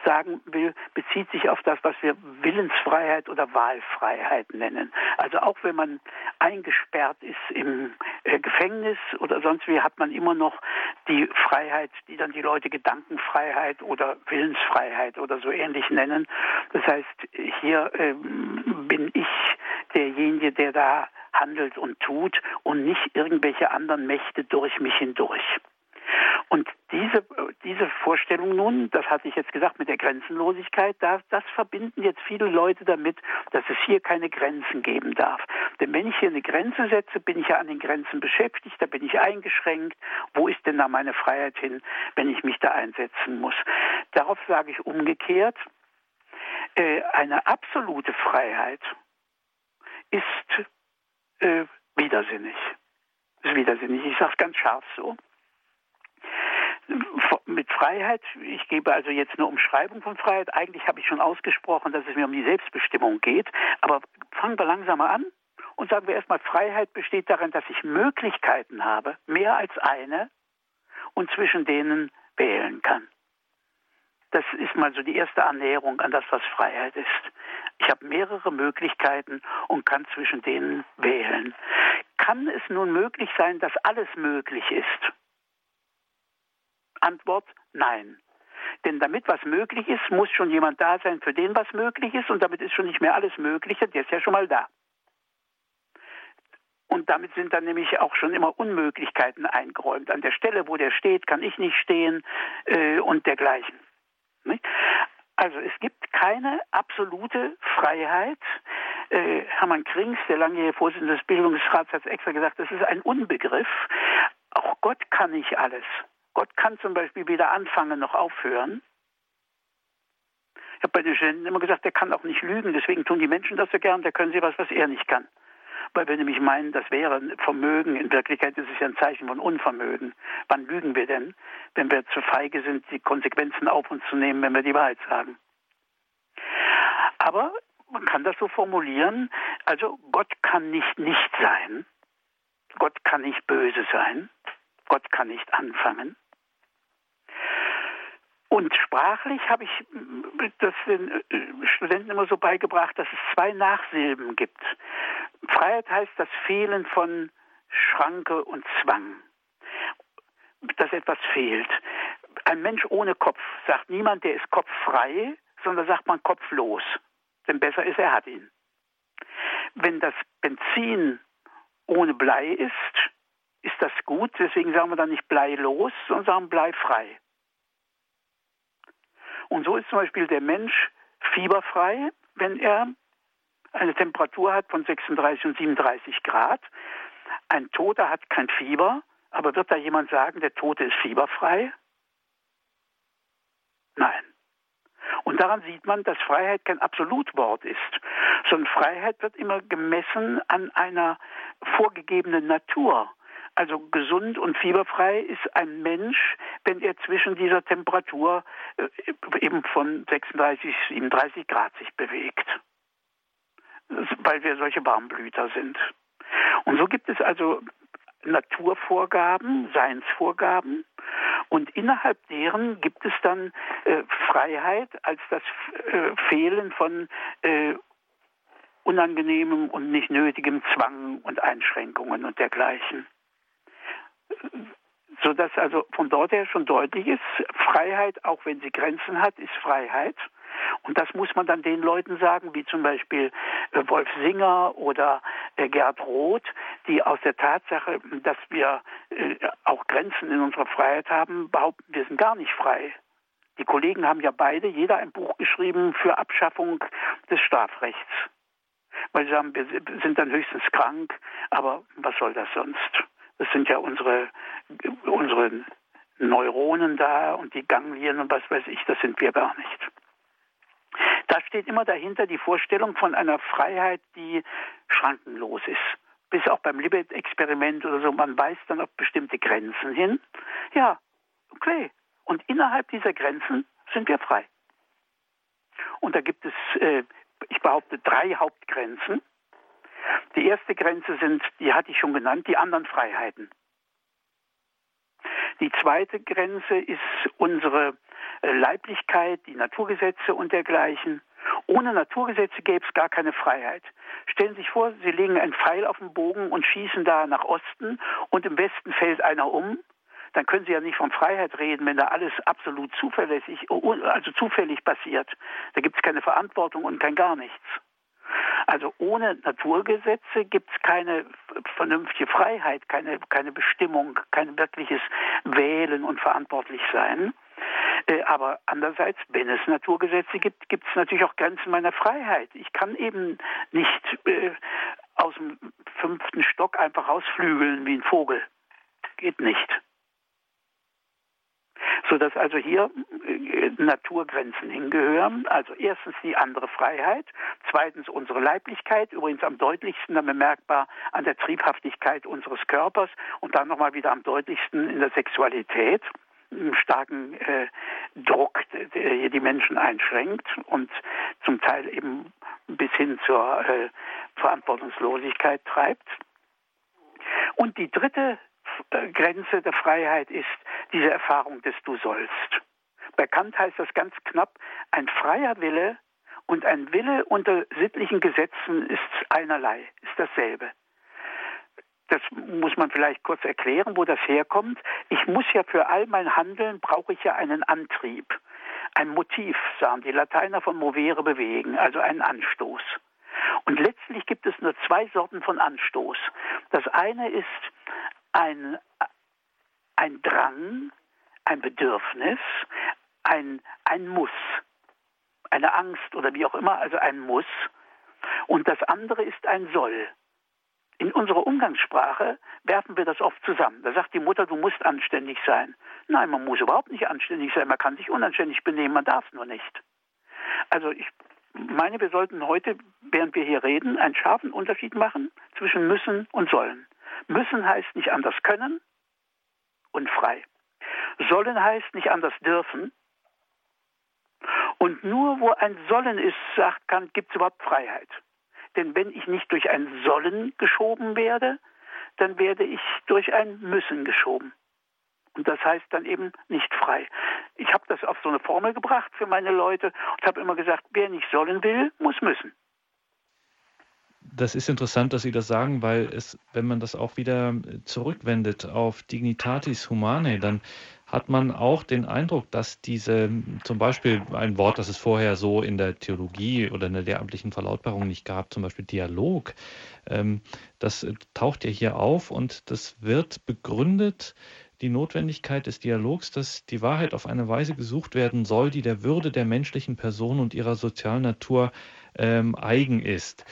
sagen will, bezieht sich auf das, was wir Willensfreiheit oder Wahlfreiheit nennen. Also auch wenn man eingesperrt ist im äh, Gefängnis oder sonst wie, hat man immer noch die Freiheit, die dann die Leute Gedankenfreiheit oder Willensfreiheit oder so ähnlich nennen. Das heißt, hier ähm, bin ich derjenige, der da handelt und tut und nicht irgendwelche anderen Mächte durch mich hindurch. Und diese, diese Vorstellung nun, das hatte ich jetzt gesagt mit der Grenzenlosigkeit, das, das verbinden jetzt viele Leute damit, dass es hier keine Grenzen geben darf. Denn wenn ich hier eine Grenze setze, bin ich ja an den Grenzen beschäftigt, da bin ich eingeschränkt. Wo ist denn da meine Freiheit hin, wenn ich mich da einsetzen muss? Darauf sage ich umgekehrt, äh, eine absolute Freiheit ist äh, widersinnig. Ist widersinnig. Ich sage es ganz scharf so mit Freiheit, ich gebe also jetzt eine Umschreibung von Freiheit. Eigentlich habe ich schon ausgesprochen, dass es mir um die Selbstbestimmung geht. Aber fangen wir langsamer an und sagen wir erstmal, Freiheit besteht darin, dass ich Möglichkeiten habe, mehr als eine, und zwischen denen wählen kann. Das ist mal so die erste Annäherung an das, was Freiheit ist. Ich habe mehrere Möglichkeiten und kann zwischen denen wählen. Kann es nun möglich sein, dass alles möglich ist? Antwort nein. Denn damit was möglich ist, muss schon jemand da sein, für den was möglich ist, und damit ist schon nicht mehr alles Mögliche, der ist ja schon mal da. Und damit sind dann nämlich auch schon immer Unmöglichkeiten eingeräumt. An der Stelle, wo der steht, kann ich nicht stehen äh, und dergleichen. Nicht? Also es gibt keine absolute Freiheit, äh, Hermann Krings, der langjährige Vorsitzende des Bildungsrats, hat extra gesagt, das ist ein Unbegriff. Auch Gott kann nicht alles. Gott kann zum Beispiel weder anfangen noch aufhören. Ich habe bei den Studenten immer gesagt, der kann auch nicht lügen, deswegen tun die Menschen das so gern, da können sie was, was er nicht kann. Weil wir nämlich meinen, das wäre Vermögen. In Wirklichkeit ist es ja ein Zeichen von Unvermögen. Wann lügen wir denn, wenn wir zu feige sind, die Konsequenzen auf uns zu nehmen, wenn wir die Wahrheit sagen? Aber man kann das so formulieren, also Gott kann nicht nicht sein, Gott kann nicht böse sein, Gott kann nicht anfangen. Und sprachlich habe ich das den äh, Studenten immer so beigebracht, dass es zwei Nachsilben gibt. Freiheit heißt das Fehlen von Schranke und Zwang, dass etwas fehlt. Ein Mensch ohne Kopf sagt niemand, der ist kopffrei, sondern sagt man kopflos. Denn besser ist, er hat ihn. Wenn das Benzin ohne Blei ist, ist das gut. Deswegen sagen wir dann nicht bleilos, sondern sagen bleifrei. Und so ist zum Beispiel der Mensch fieberfrei, wenn er eine Temperatur hat von 36 und 37 Grad. Ein Toter hat kein Fieber, aber wird da jemand sagen, der Tote ist fieberfrei? Nein. Und daran sieht man, dass Freiheit kein Absolutwort ist, sondern Freiheit wird immer gemessen an einer vorgegebenen Natur. Also gesund und fieberfrei ist ein Mensch, wenn er zwischen dieser Temperatur äh, eben von 36, 37 Grad sich bewegt. Weil wir solche Warmblüter sind. Und so gibt es also Naturvorgaben, Seinsvorgaben und innerhalb deren gibt es dann äh, Freiheit als das äh, Fehlen von äh, unangenehmem und nicht nötigem Zwang und Einschränkungen und dergleichen sodass also von dort her schon deutlich ist, Freiheit, auch wenn sie Grenzen hat, ist Freiheit. Und das muss man dann den Leuten sagen, wie zum Beispiel äh, Wolf Singer oder äh, Gerd Roth, die aus der Tatsache, dass wir äh, auch Grenzen in unserer Freiheit haben, behaupten, wir sind gar nicht frei. Die Kollegen haben ja beide, jeder ein Buch geschrieben für Abschaffung des Strafrechts. Weil sie sagen, wir sind dann höchstens krank, aber was soll das sonst? Das sind ja unsere, unsere Neuronen da und die Ganglien und was weiß ich, das sind wir gar nicht. Da steht immer dahinter die Vorstellung von einer Freiheit, die schrankenlos ist. Bis auch beim Libet-Experiment oder so, man weist dann auf bestimmte Grenzen hin. Ja, okay. Und innerhalb dieser Grenzen sind wir frei. Und da gibt es, äh, ich behaupte, drei Hauptgrenzen. Die erste Grenze sind, die hatte ich schon genannt, die anderen Freiheiten. Die zweite Grenze ist unsere äh, Leiblichkeit, die Naturgesetze und dergleichen. Ohne Naturgesetze gäbe es gar keine Freiheit. Stellen Sie sich vor, Sie legen einen Pfeil auf den Bogen und schießen da nach Osten und im Westen fällt einer um. Dann können Sie ja nicht von Freiheit reden, wenn da alles absolut zuverlässig, also zufällig passiert. Da gibt es keine Verantwortung und kein gar nichts. Also ohne Naturgesetze gibt es keine vernünftige Freiheit, keine, keine Bestimmung, kein wirkliches Wählen und Verantwortlichsein. Äh, aber andererseits, wenn es Naturgesetze gibt, gibt es natürlich auch Grenzen meiner Freiheit. Ich kann eben nicht äh, aus dem fünften Stock einfach rausflügeln wie ein Vogel. Geht nicht sodass also hier äh, Naturgrenzen hingehören. Also erstens die andere Freiheit, zweitens unsere Leiblichkeit, übrigens am deutlichsten dann bemerkbar an der Triebhaftigkeit unseres Körpers und dann nochmal wieder am deutlichsten in der Sexualität einen starken äh, Druck, der hier die Menschen einschränkt und zum Teil eben bis hin zur äh, Verantwortungslosigkeit treibt. Und die dritte äh, Grenze der Freiheit ist diese Erfahrung des Du sollst. Bei Kant heißt das ganz knapp, ein freier Wille und ein Wille unter sittlichen Gesetzen ist einerlei, ist dasselbe. Das muss man vielleicht kurz erklären, wo das herkommt. Ich muss ja für all mein Handeln brauche ich ja einen Antrieb, ein Motiv, sagen die Lateiner von movere bewegen, also einen Anstoß. Und letztlich gibt es nur zwei Sorten von Anstoß. Das eine ist ein, ein Drang, ein Bedürfnis, ein, ein Muss, eine Angst oder wie auch immer, also ein Muss. und das andere ist ein Soll. In unserer Umgangssprache werfen wir das oft zusammen. Da sagt die Mutter, du musst anständig sein. Nein, man muss überhaupt nicht anständig sein. Man kann sich unanständig benehmen, man darf nur nicht. Also ich meine, wir sollten heute, während wir hier reden, einen scharfen Unterschied machen zwischen müssen und sollen. Müssen heißt nicht anders können und frei. Sollen heißt nicht anders dürfen. Und nur wo ein Sollen ist, sagt Kant, gibt es überhaupt Freiheit. Denn wenn ich nicht durch ein Sollen geschoben werde, dann werde ich durch ein Müssen geschoben. Und das heißt dann eben nicht frei. Ich habe das auf so eine Formel gebracht für meine Leute und habe immer gesagt, wer nicht sollen will, muss müssen. Das ist interessant, dass Sie das sagen, weil es, wenn man das auch wieder zurückwendet auf Dignitatis Humanae, dann hat man auch den Eindruck, dass diese, zum Beispiel ein Wort, das es vorher so in der Theologie oder in der lehramtlichen Verlautbarung nicht gab, zum Beispiel Dialog, ähm, das taucht ja hier auf und das wird begründet die Notwendigkeit des Dialogs, dass die Wahrheit auf eine Weise gesucht werden soll, die der Würde der menschlichen Person und ihrer sozialen Natur ähm, eigen ist.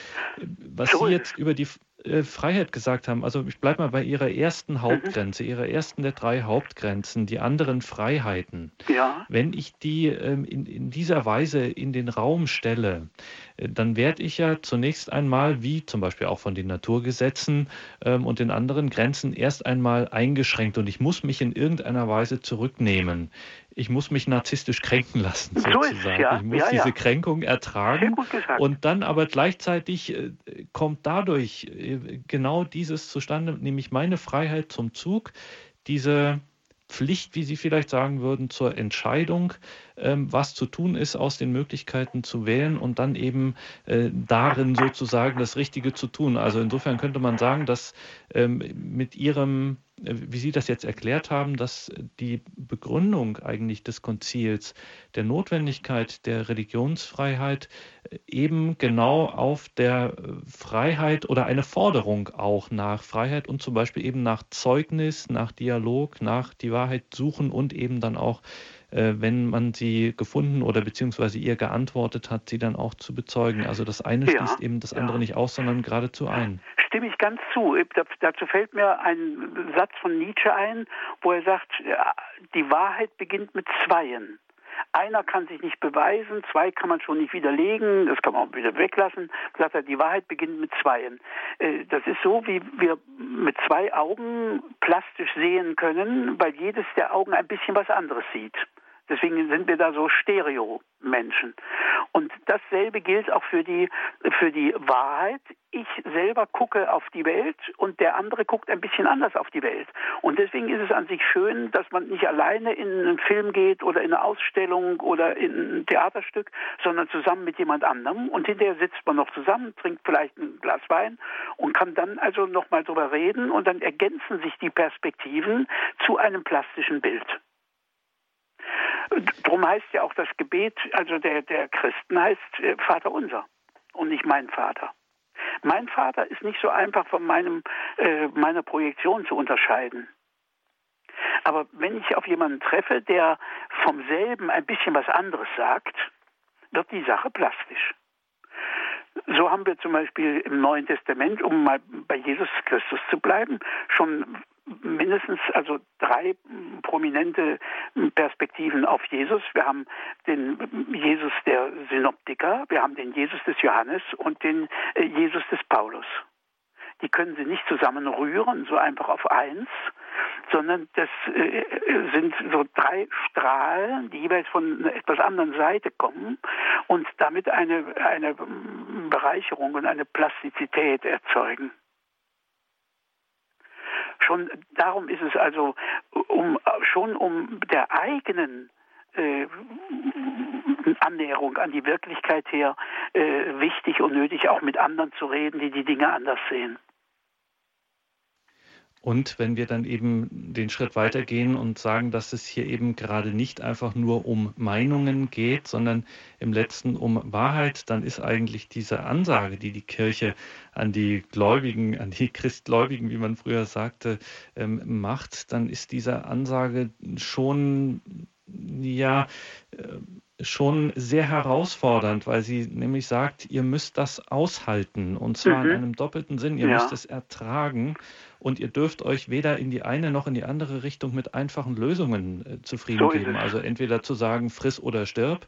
Was Sie jetzt über die äh, Freiheit gesagt haben, also ich bleibe mal bei Ihrer ersten mhm. Hauptgrenze, mhm. Ihrer ersten der drei Hauptgrenzen, die anderen Freiheiten. Ja. Wenn ich die ähm, in, in dieser Weise in den Raum stelle, äh, dann werde ich ja zunächst einmal, wie zum Beispiel auch von den Naturgesetzen ähm, und den anderen Grenzen, erst einmal eingeschränkt und ich muss mich in irgendeiner Weise zurücknehmen. Ich muss mich narzisstisch kränken lassen, sozusagen. So ja. Ich muss ja, diese Kränkung ertragen und dann aber gleichzeitig äh, kommt dadurch äh, genau dieses zustande, nämlich meine Freiheit zum Zug, diese Pflicht, wie Sie vielleicht sagen würden, zur Entscheidung, ähm, was zu tun ist, aus den Möglichkeiten zu wählen und dann eben äh, darin sozusagen das Richtige zu tun. Also insofern könnte man sagen, dass ähm, mit Ihrem wie Sie das jetzt erklärt haben, dass die Begründung eigentlich des Konzils der Notwendigkeit der Religionsfreiheit eben genau auf der Freiheit oder eine Forderung auch nach Freiheit und zum Beispiel eben nach Zeugnis, nach Dialog, nach die Wahrheit suchen und eben dann auch äh, wenn man sie gefunden oder beziehungsweise ihr geantwortet hat, sie dann auch zu bezeugen. Also das eine ja, schließt eben das andere ja. nicht aus, sondern geradezu ein. Stimme ich ganz zu. Dazu fällt mir ein Satz von Nietzsche ein, wo er sagt, die Wahrheit beginnt mit Zweien. Einer kann sich nicht beweisen, zwei kann man schon nicht widerlegen, das kann man auch wieder weglassen. Sagt er, die Wahrheit beginnt mit Zweien. Äh, das ist so, wie wir mit zwei Augen plastisch sehen können, weil jedes der Augen ein bisschen was anderes sieht. Deswegen sind wir da so Stereo-Menschen. Und dasselbe gilt auch für die, für die Wahrheit. Ich selber gucke auf die Welt und der andere guckt ein bisschen anders auf die Welt. Und deswegen ist es an sich schön, dass man nicht alleine in einen Film geht oder in eine Ausstellung oder in ein Theaterstück, sondern zusammen mit jemand anderem. Und hinterher sitzt man noch zusammen, trinkt vielleicht ein Glas Wein und kann dann also nochmal drüber reden und dann ergänzen sich die Perspektiven zu einem plastischen Bild. Drum heißt ja auch das Gebet, also der, der Christen heißt äh, Vater unser und nicht mein Vater. Mein Vater ist nicht so einfach von meinem, äh, meiner Projektion zu unterscheiden. Aber wenn ich auf jemanden treffe, der vom selben ein bisschen was anderes sagt, wird die Sache plastisch. So haben wir zum Beispiel im Neuen Testament, um mal bei Jesus Christus zu bleiben, schon mindestens also drei prominente Perspektiven auf Jesus. Wir haben den Jesus der Synoptiker, wir haben den Jesus des Johannes und den äh, Jesus des Paulus. Die können Sie nicht zusammenrühren, so einfach auf eins, sondern das äh, sind so drei Strahlen, die jeweils von einer etwas anderen Seite kommen und damit eine, eine Bereicherung und eine Plastizität erzeugen. Schon darum ist es also um, schon um der eigenen äh, Annäherung an die Wirklichkeit her äh, wichtig und nötig, auch mit anderen zu reden, die die Dinge anders sehen. Und wenn wir dann eben den Schritt weitergehen und sagen, dass es hier eben gerade nicht einfach nur um Meinungen geht, sondern im letzten um Wahrheit, dann ist eigentlich diese Ansage, die die Kirche an die Gläubigen, an die Christgläubigen, wie man früher sagte, ähm, macht, dann ist diese Ansage schon, ja, äh, schon sehr herausfordernd, weil sie nämlich sagt, ihr müsst das aushalten und zwar mhm. in einem doppelten Sinn. Ihr ja. müsst es ertragen und ihr dürft euch weder in die eine noch in die andere Richtung mit einfachen Lösungen äh, zufrieden so geben. Also entweder zu sagen, friss oder stirb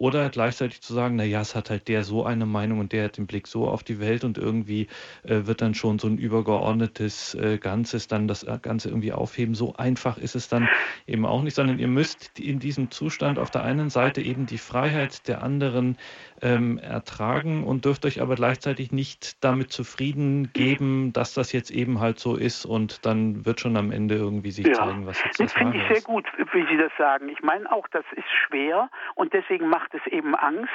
oder gleichzeitig zu sagen, naja, es hat halt der so eine Meinung und der hat den Blick so auf die Welt und irgendwie äh, wird dann schon so ein übergeordnetes äh, Ganzes dann das äh, Ganze irgendwie aufheben. So einfach ist es dann eben auch nicht, sondern ihr müsst in diesem Zustand auf der einen Seite eben die Freiheit der anderen ähm, ertragen und dürft euch aber gleichzeitig nicht damit zufrieden geben, dass das jetzt eben halt so ist und dann wird schon am Ende irgendwie sich ja. zeigen, was jetzt das, das finde ich sehr gut, wie Sie das sagen. Ich meine auch, das ist schwer und deswegen macht es eben Angst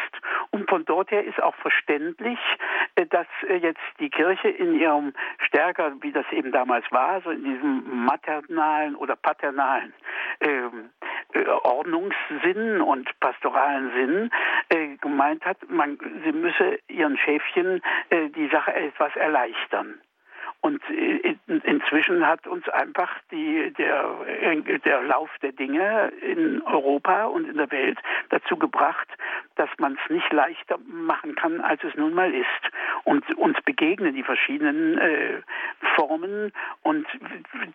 und von dort her ist auch verständlich, äh, dass äh, jetzt die Kirche in ihrem stärker, wie das eben damals war, so in diesem maternalen oder paternalen ähm, äh, Ordnungssinn und pastoralen Sinn äh, gemeint hat, man, sie müsse ihren Schäfchen äh, die Sache etwas erleichtern. Und äh, inzwischen hat uns einfach die, der, der Lauf der Dinge in Europa und in der Welt dazu gebracht, dass man es nicht leichter machen kann, als es nun mal ist. Und uns begegnen die verschiedenen äh, Formen und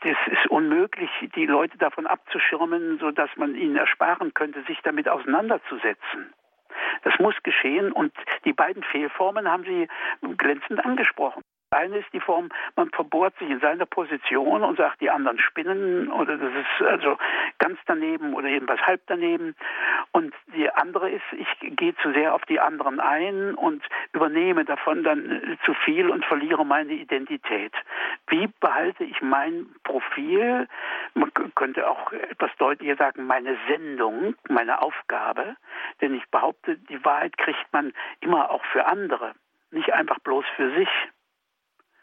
das ist unmöglich, die Leute davon abzuschirmen, sodass man ihnen ersparen könnte, sich damit auseinanderzusetzen. Das muss geschehen und die beiden Fehlformen haben Sie glänzend angesprochen. Eine ist die Form, man verbohrt sich in seiner Position und sagt, die anderen spinnen oder das ist also ganz daneben oder jedenfalls halb daneben. Und die andere ist, ich gehe zu sehr auf die anderen ein und übernehme davon dann zu viel und verliere meine Identität. Wie behalte ich mein Profil? Man könnte auch etwas deutlicher sagen, meine Sendung, meine Aufgabe. Denn ich behaupte, die Wahrheit kriegt man immer auch für andere, nicht einfach bloß für sich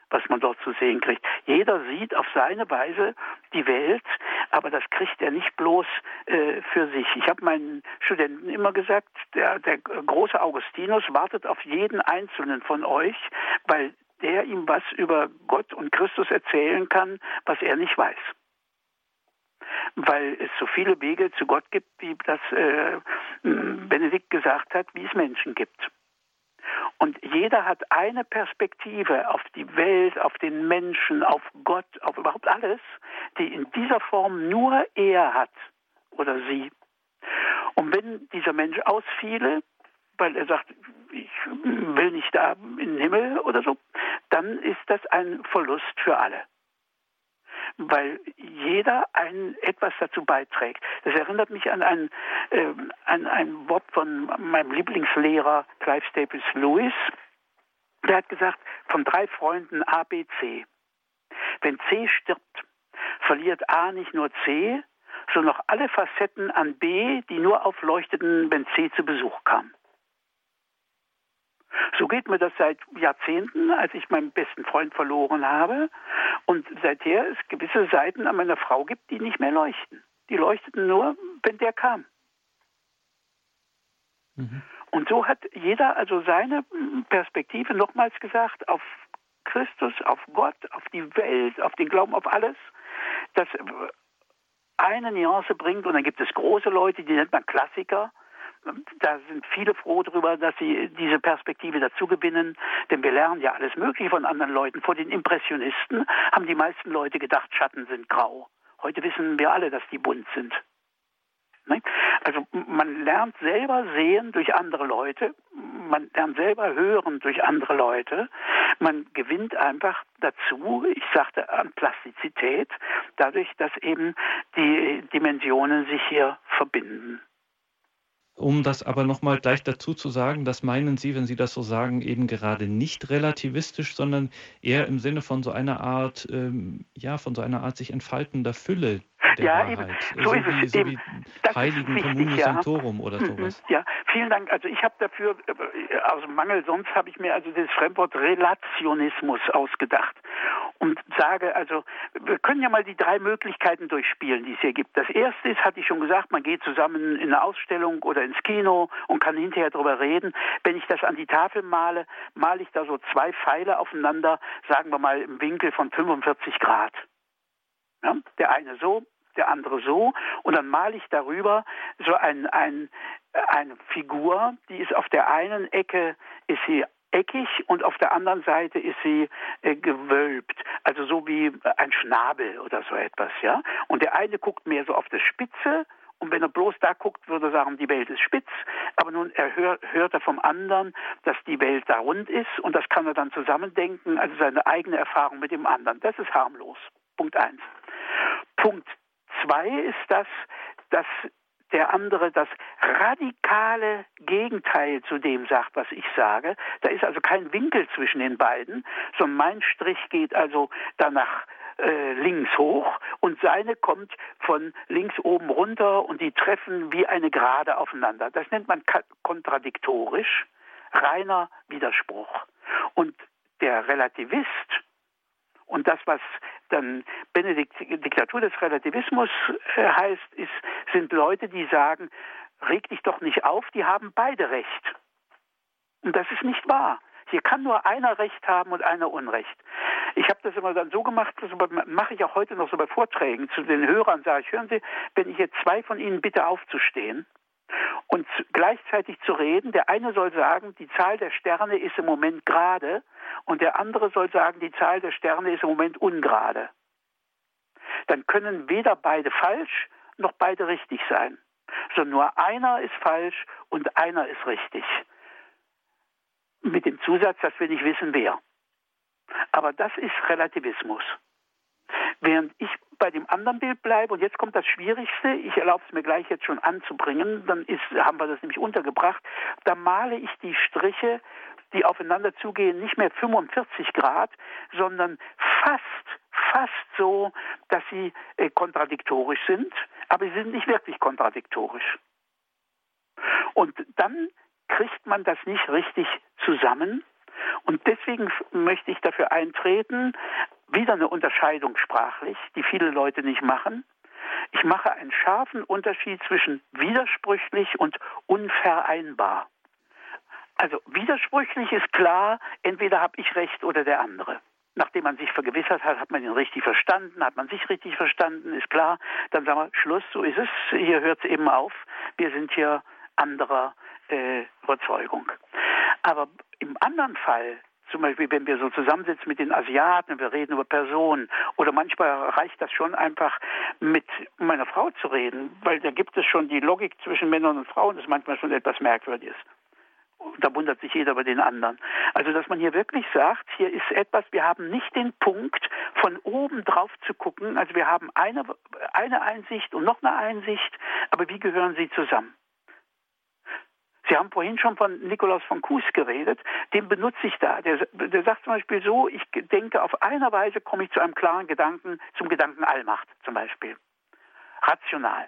was man dort zu sehen kriegt. Jeder sieht auf seine Weise die Welt, aber das kriegt er nicht bloß äh, für sich. Ich habe meinen Studenten immer gesagt, der, der große Augustinus wartet auf jeden einzelnen von euch, weil der ihm was über Gott und Christus erzählen kann, was er nicht weiß weil es so viele Wege zu Gott gibt, wie das äh, Benedikt gesagt hat, wie es Menschen gibt. Und jeder hat eine Perspektive auf die Welt, auf den Menschen, auf Gott, auf überhaupt alles, die in dieser Form nur er hat oder sie. Und wenn dieser Mensch ausfiele, weil er sagt, ich will nicht da in den Himmel oder so, dann ist das ein Verlust für alle weil jeder ein, etwas dazu beiträgt. Das erinnert mich an ein, äh, an ein Wort von meinem Lieblingslehrer Clive Staples Lewis. Der hat gesagt, von drei Freunden A, B, C. Wenn C stirbt, verliert A nicht nur C, sondern auch alle Facetten an B, die nur aufleuchteten, wenn C zu Besuch kam. So geht mir das seit Jahrzehnten, als ich meinen besten Freund verloren habe. Und seither es gewisse Seiten an meiner Frau gibt, die nicht mehr leuchten. Die leuchteten nur, wenn der kam. Mhm. Und so hat jeder also seine Perspektive nochmals gesagt auf Christus, auf Gott, auf die Welt, auf den Glauben, auf alles, das eine Nuance bringt. Und dann gibt es große Leute, die nennt man Klassiker, da sind viele froh darüber, dass sie diese Perspektive dazu gewinnen, denn wir lernen ja alles Mögliche von anderen Leuten. Vor den Impressionisten haben die meisten Leute gedacht, Schatten sind grau. Heute wissen wir alle, dass die bunt sind. Ne? Also man lernt selber sehen durch andere Leute, man lernt selber hören durch andere Leute, man gewinnt einfach dazu, ich sagte an Plastizität, dadurch, dass eben die Dimensionen sich hier verbinden. Um das aber nochmal gleich dazu zu sagen, das meinen Sie, wenn Sie das so sagen, eben gerade nicht relativistisch, sondern eher im Sinne von so einer Art, ähm, ja, von so einer Art sich entfaltender Fülle ja, Wahrheit. Eben, so, so ist wie, es. So eben. wie Heiligen wichtig, Communis ja. Sanctorum oder mhm, sowas. Ja, vielen Dank. Also ich habe dafür, äh, aus Mangel sonst habe ich mir also das Fremdwort Relationismus ausgedacht und sage also, wir können ja mal die drei Möglichkeiten durchspielen, die es hier gibt. Das erste ist, hatte ich schon gesagt, man geht zusammen in eine Ausstellung oder ins Kino und kann hinterher darüber reden. Wenn ich das an die Tafel male, male ich da so zwei Pfeile aufeinander, sagen wir mal im Winkel von 45 Grad. Ja, der eine so, der andere so und dann male ich darüber so ein, ein, eine Figur, die ist auf der einen Ecke ist sie eckig und auf der anderen Seite ist sie äh, gewölbt, also so wie ein Schnabel oder so etwas, ja. Und der eine guckt mehr so auf das Spitze und wenn er bloß da guckt, würde er sagen, die Welt ist spitz. Aber nun er hör, hört er vom anderen, dass die Welt da rund ist und das kann er dann zusammendenken, also seine eigene Erfahrung mit dem anderen. Das ist harmlos. Punkt eins. Punkt zwei ist das, dass der andere das radikale Gegenteil zu dem sagt, was ich sage. Da ist also kein Winkel zwischen den beiden, sondern mein Strich geht also danach äh, links hoch und seine kommt von links oben runter und die treffen wie eine Gerade aufeinander. Das nennt man kontradiktorisch, reiner Widerspruch. Und der Relativist und das, was dann Benedikt Diktatur des Relativismus äh, heißt, ist, sind Leute, die sagen, reg dich doch nicht auf, die haben beide Recht. Und das ist nicht wahr. Hier kann nur einer Recht haben und einer Unrecht. Ich habe das immer dann so gemacht, das mache ich auch heute noch so bei Vorträgen zu den Hörern, sage ich, hören Sie, wenn ich jetzt zwei von Ihnen bitte aufzustehen und gleichzeitig zu reden, der eine soll sagen, die Zahl der Sterne ist im Moment gerade und der andere soll sagen, die Zahl der Sterne ist im Moment ungerade. Dann können weder beide falsch noch beide richtig sein, sondern nur einer ist falsch und einer ist richtig. Mit dem Zusatz, dass wir nicht wissen, wer. Aber das ist Relativismus. Während ich bei dem anderen Bild bleibe, und jetzt kommt das Schwierigste, ich erlaube es mir gleich jetzt schon anzubringen, dann ist, haben wir das nämlich untergebracht, da male ich die Striche, die aufeinander zugehen, nicht mehr 45 Grad, sondern fast, fast so, dass sie äh, kontradiktorisch sind, aber sie sind nicht wirklich kontradiktorisch. Und dann kriegt man das nicht richtig zusammen. Und deswegen möchte ich dafür eintreten, wieder eine Unterscheidung sprachlich, die viele Leute nicht machen. Ich mache einen scharfen Unterschied zwischen widersprüchlich und unvereinbar. Also widersprüchlich ist klar, entweder habe ich recht oder der andere. Nachdem man sich vergewissert hat, hat man ihn richtig verstanden, hat man sich richtig verstanden, ist klar, dann sagen wir, Schluss, so ist es, hier hört es eben auf, wir sind hier anderer äh, Überzeugung. Aber im anderen Fall zum Beispiel, wenn wir so zusammensitzen mit den Asiaten, wir reden über Personen, oder manchmal reicht das schon einfach, mit meiner Frau zu reden, weil da gibt es schon die Logik zwischen Männern und Frauen, das ist manchmal schon etwas Merkwürdiges. Da wundert sich jeder über den anderen. Also, dass man hier wirklich sagt, hier ist etwas, wir haben nicht den Punkt, von oben drauf zu gucken. Also, wir haben eine, eine Einsicht und noch eine Einsicht, aber wie gehören sie zusammen? Sie haben vorhin schon von Nikolaus von Kues geredet, den benutze ich da. Der, der sagt zum Beispiel so, ich denke, auf einer Weise komme ich zu einem klaren Gedanken, zum Gedanken Allmacht zum Beispiel. Rational.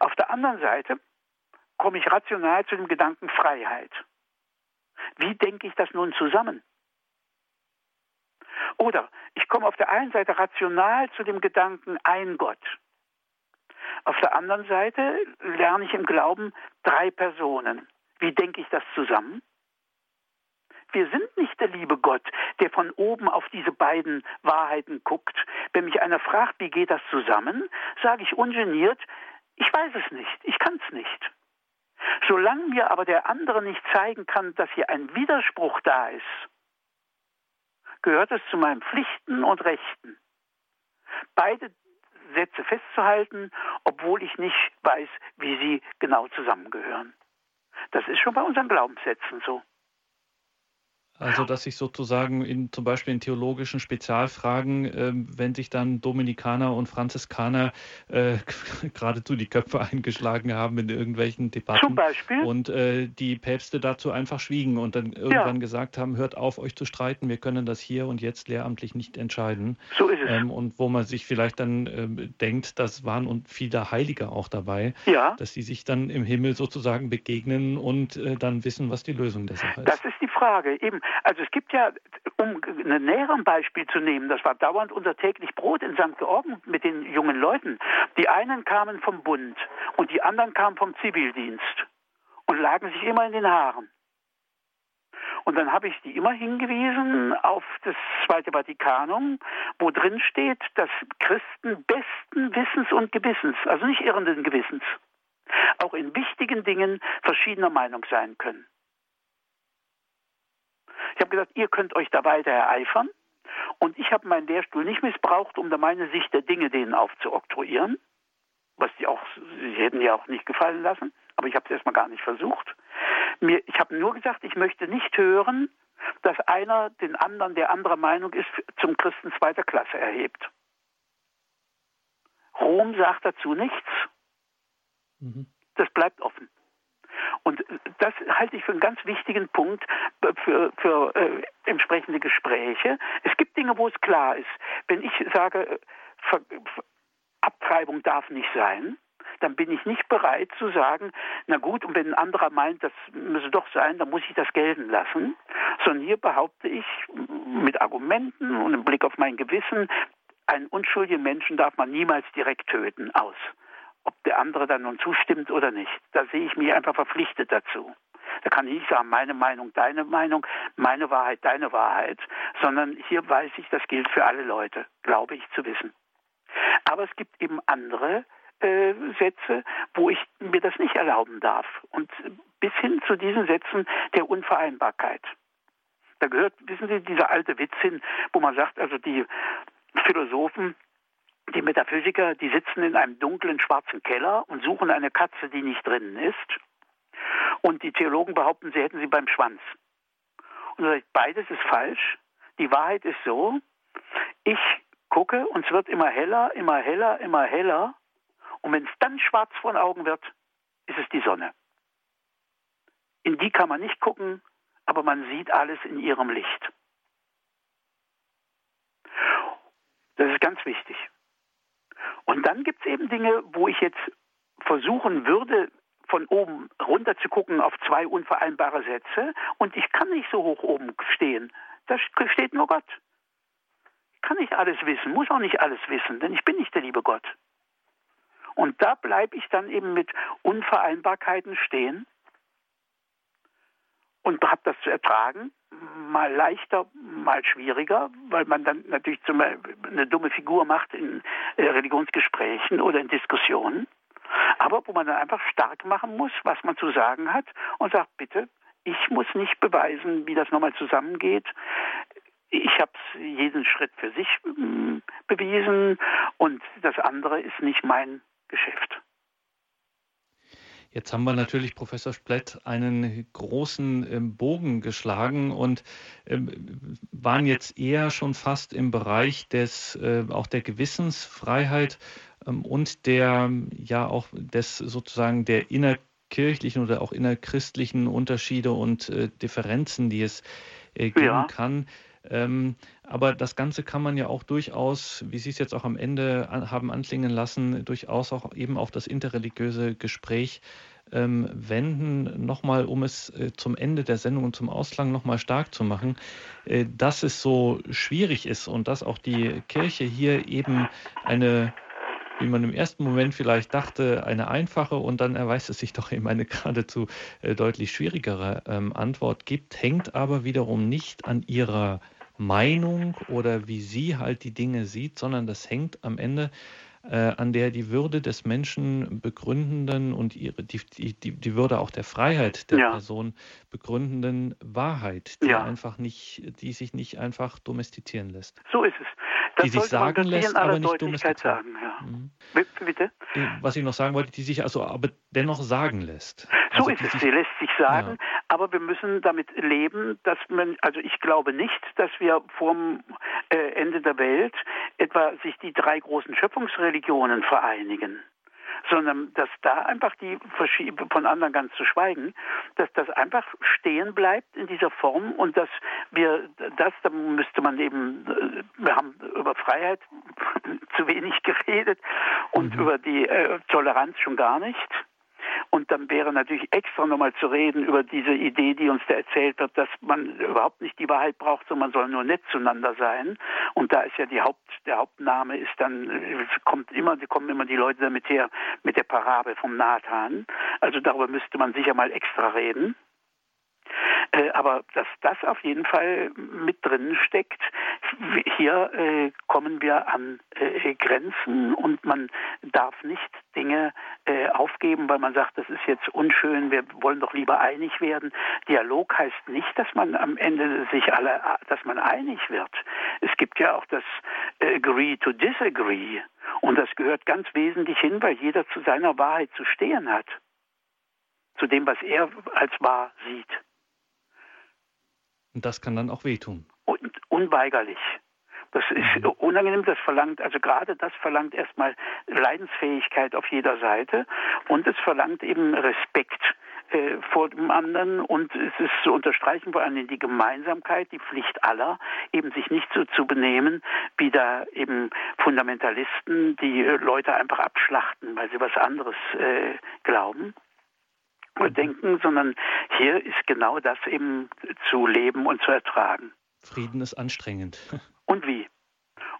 Auf der anderen Seite komme ich rational zu dem Gedanken Freiheit. Wie denke ich das nun zusammen? Oder ich komme auf der einen Seite rational zu dem Gedanken ein Gott. Auf der anderen Seite lerne ich im Glauben drei Personen. Wie denke ich das zusammen? Wir sind nicht der liebe Gott, der von oben auf diese beiden Wahrheiten guckt. Wenn mich einer fragt, wie geht das zusammen, sage ich ungeniert, ich weiß es nicht, ich kann es nicht. Solange mir aber der andere nicht zeigen kann, dass hier ein Widerspruch da ist, gehört es zu meinen Pflichten und Rechten, beide Sätze festzuhalten, obwohl ich nicht weiß, wie sie genau zusammengehören. Das ist schon bei unseren Glaubenssätzen so. Also, dass sich sozusagen in, zum Beispiel in theologischen Spezialfragen, äh, wenn sich dann Dominikaner und Franziskaner äh, geradezu die Köpfe eingeschlagen haben in irgendwelchen Debatten zum Beispiel? und äh, die Päpste dazu einfach schwiegen und dann irgendwann ja. gesagt haben, hört auf, euch zu streiten, wir können das hier und jetzt lehramtlich nicht entscheiden. So ist es. Ähm, und wo man sich vielleicht dann ähm, denkt, das waren und viele Heilige auch dabei, ja. dass sie sich dann im Himmel sozusagen begegnen und äh, dann wissen, was die Lösung der Sache ist. Das ist die Frage. Eben, also es gibt ja, um ein näheres Beispiel zu nehmen, das war dauernd unser täglich Brot in St. Georgen mit den jungen Leuten. Die einen kamen vom Bund und die anderen kamen vom Zivildienst und lagen sich immer in den Haaren. Und dann habe ich die immer hingewiesen auf das Zweite Vatikanum, wo drin steht, dass Christen besten Wissens und Gewissens, also nicht irrenden Gewissens, auch in wichtigen wichtigen Dingen verschiedener Meinung sein können. Ich habe gesagt, ihr könnt euch da weiter ereifern und ich habe meinen Lehrstuhl nicht missbraucht, um da meine Sicht der Dinge denen aufzuoktroyieren, was die auch, sie hätten ja auch nicht gefallen lassen, aber ich habe es erstmal gar nicht versucht. Mir, ich habe nur gesagt, ich möchte nicht hören, dass einer den anderen, der anderer Meinung ist, zum Christen zweiter Klasse erhebt. Rom sagt dazu nichts. Mhm. Das bleibt offen. Und das halte ich für einen ganz wichtigen Punkt für, für äh, entsprechende Gespräche. Es gibt Dinge, wo es klar ist. Wenn ich sage, Ver Abtreibung darf nicht sein, dann bin ich nicht bereit zu sagen, na gut, und wenn ein anderer meint, das müsse doch sein, dann muss ich das gelten lassen. Sondern hier behaupte ich mit Argumenten und im Blick auf mein Gewissen, einen unschuldigen Menschen darf man niemals direkt töten, aus. Ob der andere dann nun zustimmt oder nicht. Da sehe ich mich einfach verpflichtet dazu. Da kann ich nicht sagen, meine Meinung, deine Meinung, meine Wahrheit, deine Wahrheit, sondern hier weiß ich, das gilt für alle Leute, glaube ich zu wissen. Aber es gibt eben andere äh, Sätze, wo ich mir das nicht erlauben darf. Und bis hin zu diesen Sätzen der Unvereinbarkeit. Da gehört, wissen Sie, dieser alte Witz hin, wo man sagt, also die Philosophen, die Metaphysiker, die sitzen in einem dunklen schwarzen Keller und suchen eine Katze, die nicht drinnen ist. Und die Theologen behaupten, sie hätten sie beim Schwanz. Und beides ist falsch. Die Wahrheit ist so, ich gucke und es wird immer heller, immer heller, immer heller. Und wenn es dann schwarz vor den Augen wird, ist es die Sonne. In die kann man nicht gucken, aber man sieht alles in ihrem Licht. Das ist ganz wichtig. Und dann gibt es eben Dinge, wo ich jetzt versuchen würde, von oben runter zu gucken auf zwei unvereinbare Sätze und ich kann nicht so hoch oben stehen. Da steht nur Gott. Ich kann nicht alles wissen, muss auch nicht alles wissen, denn ich bin nicht der liebe Gott. Und da bleibe ich dann eben mit Unvereinbarkeiten stehen und habe das zu ertragen mal leichter, mal schwieriger, weil man dann natürlich zum Beispiel eine dumme Figur macht in äh, Religionsgesprächen oder in Diskussionen, aber wo man dann einfach stark machen muss, was man zu sagen hat und sagt, bitte, ich muss nicht beweisen, wie das nochmal zusammengeht. Ich habe jeden Schritt für sich mm, bewiesen und das andere ist nicht mein Geschäft. Jetzt haben wir natürlich, Professor Splett, einen großen ähm, Bogen geschlagen und ähm, waren jetzt eher schon fast im Bereich des, äh, auch der Gewissensfreiheit ähm, und der, ja, auch des sozusagen der innerkirchlichen oder auch innerchristlichen Unterschiede und äh, Differenzen, die es äh, geben ja. kann. Ähm, aber das Ganze kann man ja auch durchaus, wie Sie es jetzt auch am Ende an, haben anklingen lassen, durchaus auch eben auf das interreligiöse Gespräch ähm, wenden, nochmal, um es äh, zum Ende der Sendung und zum Ausklang nochmal stark zu machen, äh, dass es so schwierig ist und dass auch die Kirche hier eben eine wie man im ersten Moment vielleicht dachte, eine einfache und dann erweist es sich doch eben eine geradezu äh, deutlich schwierigere ähm, Antwort gibt, hängt aber wiederum nicht an ihrer Meinung oder wie sie halt die Dinge sieht, sondern das hängt am Ende äh, an der die Würde des Menschen begründenden und ihre, die, die, die Würde auch der Freiheit der ja. Person begründenden Wahrheit, die ja. einfach nicht, die sich nicht einfach domestizieren lässt. So ist es. Das die sich sagen lässt, aber nicht domestizieren. Sagen, ja. Mhm. Bitte? Was ich noch sagen wollte, die sich also aber dennoch sagen lässt. So also ist es, sie lässt sich sagen, ja. aber wir müssen damit leben, dass man, also ich glaube nicht, dass wir vorm äh, Ende der Welt etwa sich die drei großen Schöpfungsreligionen vereinigen sondern dass da einfach die von anderen ganz zu schweigen, dass das einfach stehen bleibt in dieser Form und dass wir das, da müsste man eben, äh, wir haben über Freiheit zu wenig geredet und mhm. über die äh, Toleranz schon gar nicht. Und dann wäre natürlich extra nochmal zu reden über diese Idee, die uns da erzählt wird, dass man überhaupt nicht die Wahrheit braucht, sondern man soll nur nett zueinander sein. Und da ist ja die Haupt, der Hauptname ist dann, kommt immer, kommen immer die Leute damit her, mit der Parabel vom Nathan. Also darüber müsste man sicher mal extra reden. Äh, aber dass das auf jeden Fall mit drin steckt, hier äh, kommen wir an äh, Grenzen und man darf nicht Dinge äh, aufgeben, weil man sagt, das ist jetzt unschön, wir wollen doch lieber einig werden. Dialog heißt nicht, dass man am Ende sich alle, dass man einig wird. Es gibt ja auch das äh, Agree to Disagree. Und das gehört ganz wesentlich hin, weil jeder zu seiner Wahrheit zu stehen hat. Zu dem, was er als wahr sieht. Und das kann dann auch wehtun. Und unweigerlich. Das ist mhm. unangenehm, das verlangt, also gerade das verlangt erstmal Leidensfähigkeit auf jeder Seite und es verlangt eben Respekt äh, vor dem anderen und es ist zu unterstreichen vor allem die Gemeinsamkeit, die Pflicht aller, eben sich nicht so zu benehmen, wie da eben Fundamentalisten, die äh, Leute einfach abschlachten, weil sie was anderes äh, glauben denken, sondern hier ist genau das eben zu leben und zu ertragen. Frieden ist anstrengend. Und wie?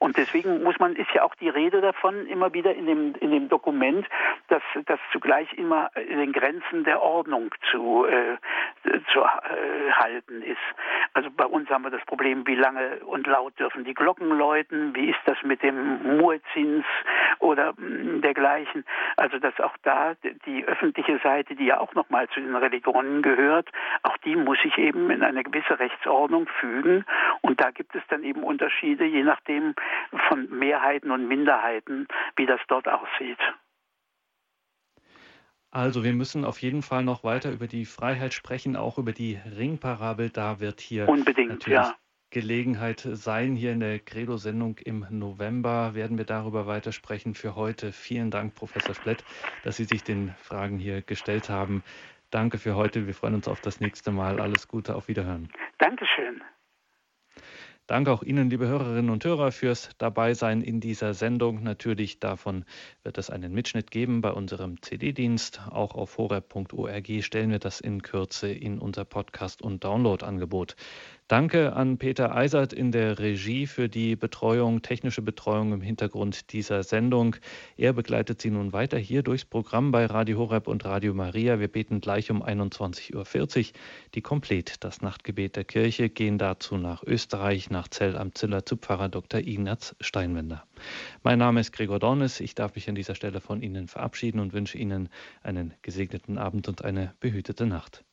Und deswegen muss man, ist ja auch die Rede davon immer wieder in dem, in dem Dokument, dass das zugleich immer in den Grenzen der Ordnung zu, äh, zu äh, halten ist. Also bei uns haben wir das Problem, wie lange und laut dürfen die Glocken läuten, wie ist das mit dem Muezzins oder mh, dergleichen. Also dass auch da die öffentliche Seite, die ja auch nochmal zu den Religionen gehört, auch die muss sich eben in eine gewisse Rechtsordnung fügen. Und da gibt es dann eben Unterschiede, je nachdem von Mehrheiten und Minderheiten, wie das dort aussieht. Also wir müssen auf jeden Fall noch weiter über die Freiheit sprechen, auch über die Ringparabel. Da wird hier Unbedingt, natürlich ja. Gelegenheit sein. Hier in der Credo-Sendung im November werden wir darüber weitersprechen. Für heute vielen Dank, Professor Splett, dass Sie sich den Fragen hier gestellt haben. Danke für heute. Wir freuen uns auf das nächste Mal. Alles Gute, auf Wiederhören. Dankeschön. Danke auch Ihnen, liebe Hörerinnen und Hörer, fürs Dabeisein in dieser Sendung. Natürlich davon wird es einen Mitschnitt geben bei unserem CD-Dienst. Auch auf horeb.org stellen wir das in Kürze in unser Podcast- und Download-Angebot. Danke an Peter Eisert in der Regie für die Betreuung, technische Betreuung im Hintergrund dieser Sendung. Er begleitet Sie nun weiter hier durchs Programm bei Radio Horeb und Radio Maria. Wir beten gleich um 21.40 Uhr die Komplett, das Nachtgebet der Kirche, gehen dazu nach Österreich, nach Zell am Ziller zu Pfarrer Dr. Ignaz Steinwender. Mein Name ist Gregor Dornis. Ich darf mich an dieser Stelle von Ihnen verabschieden und wünsche Ihnen einen gesegneten Abend und eine behütete Nacht.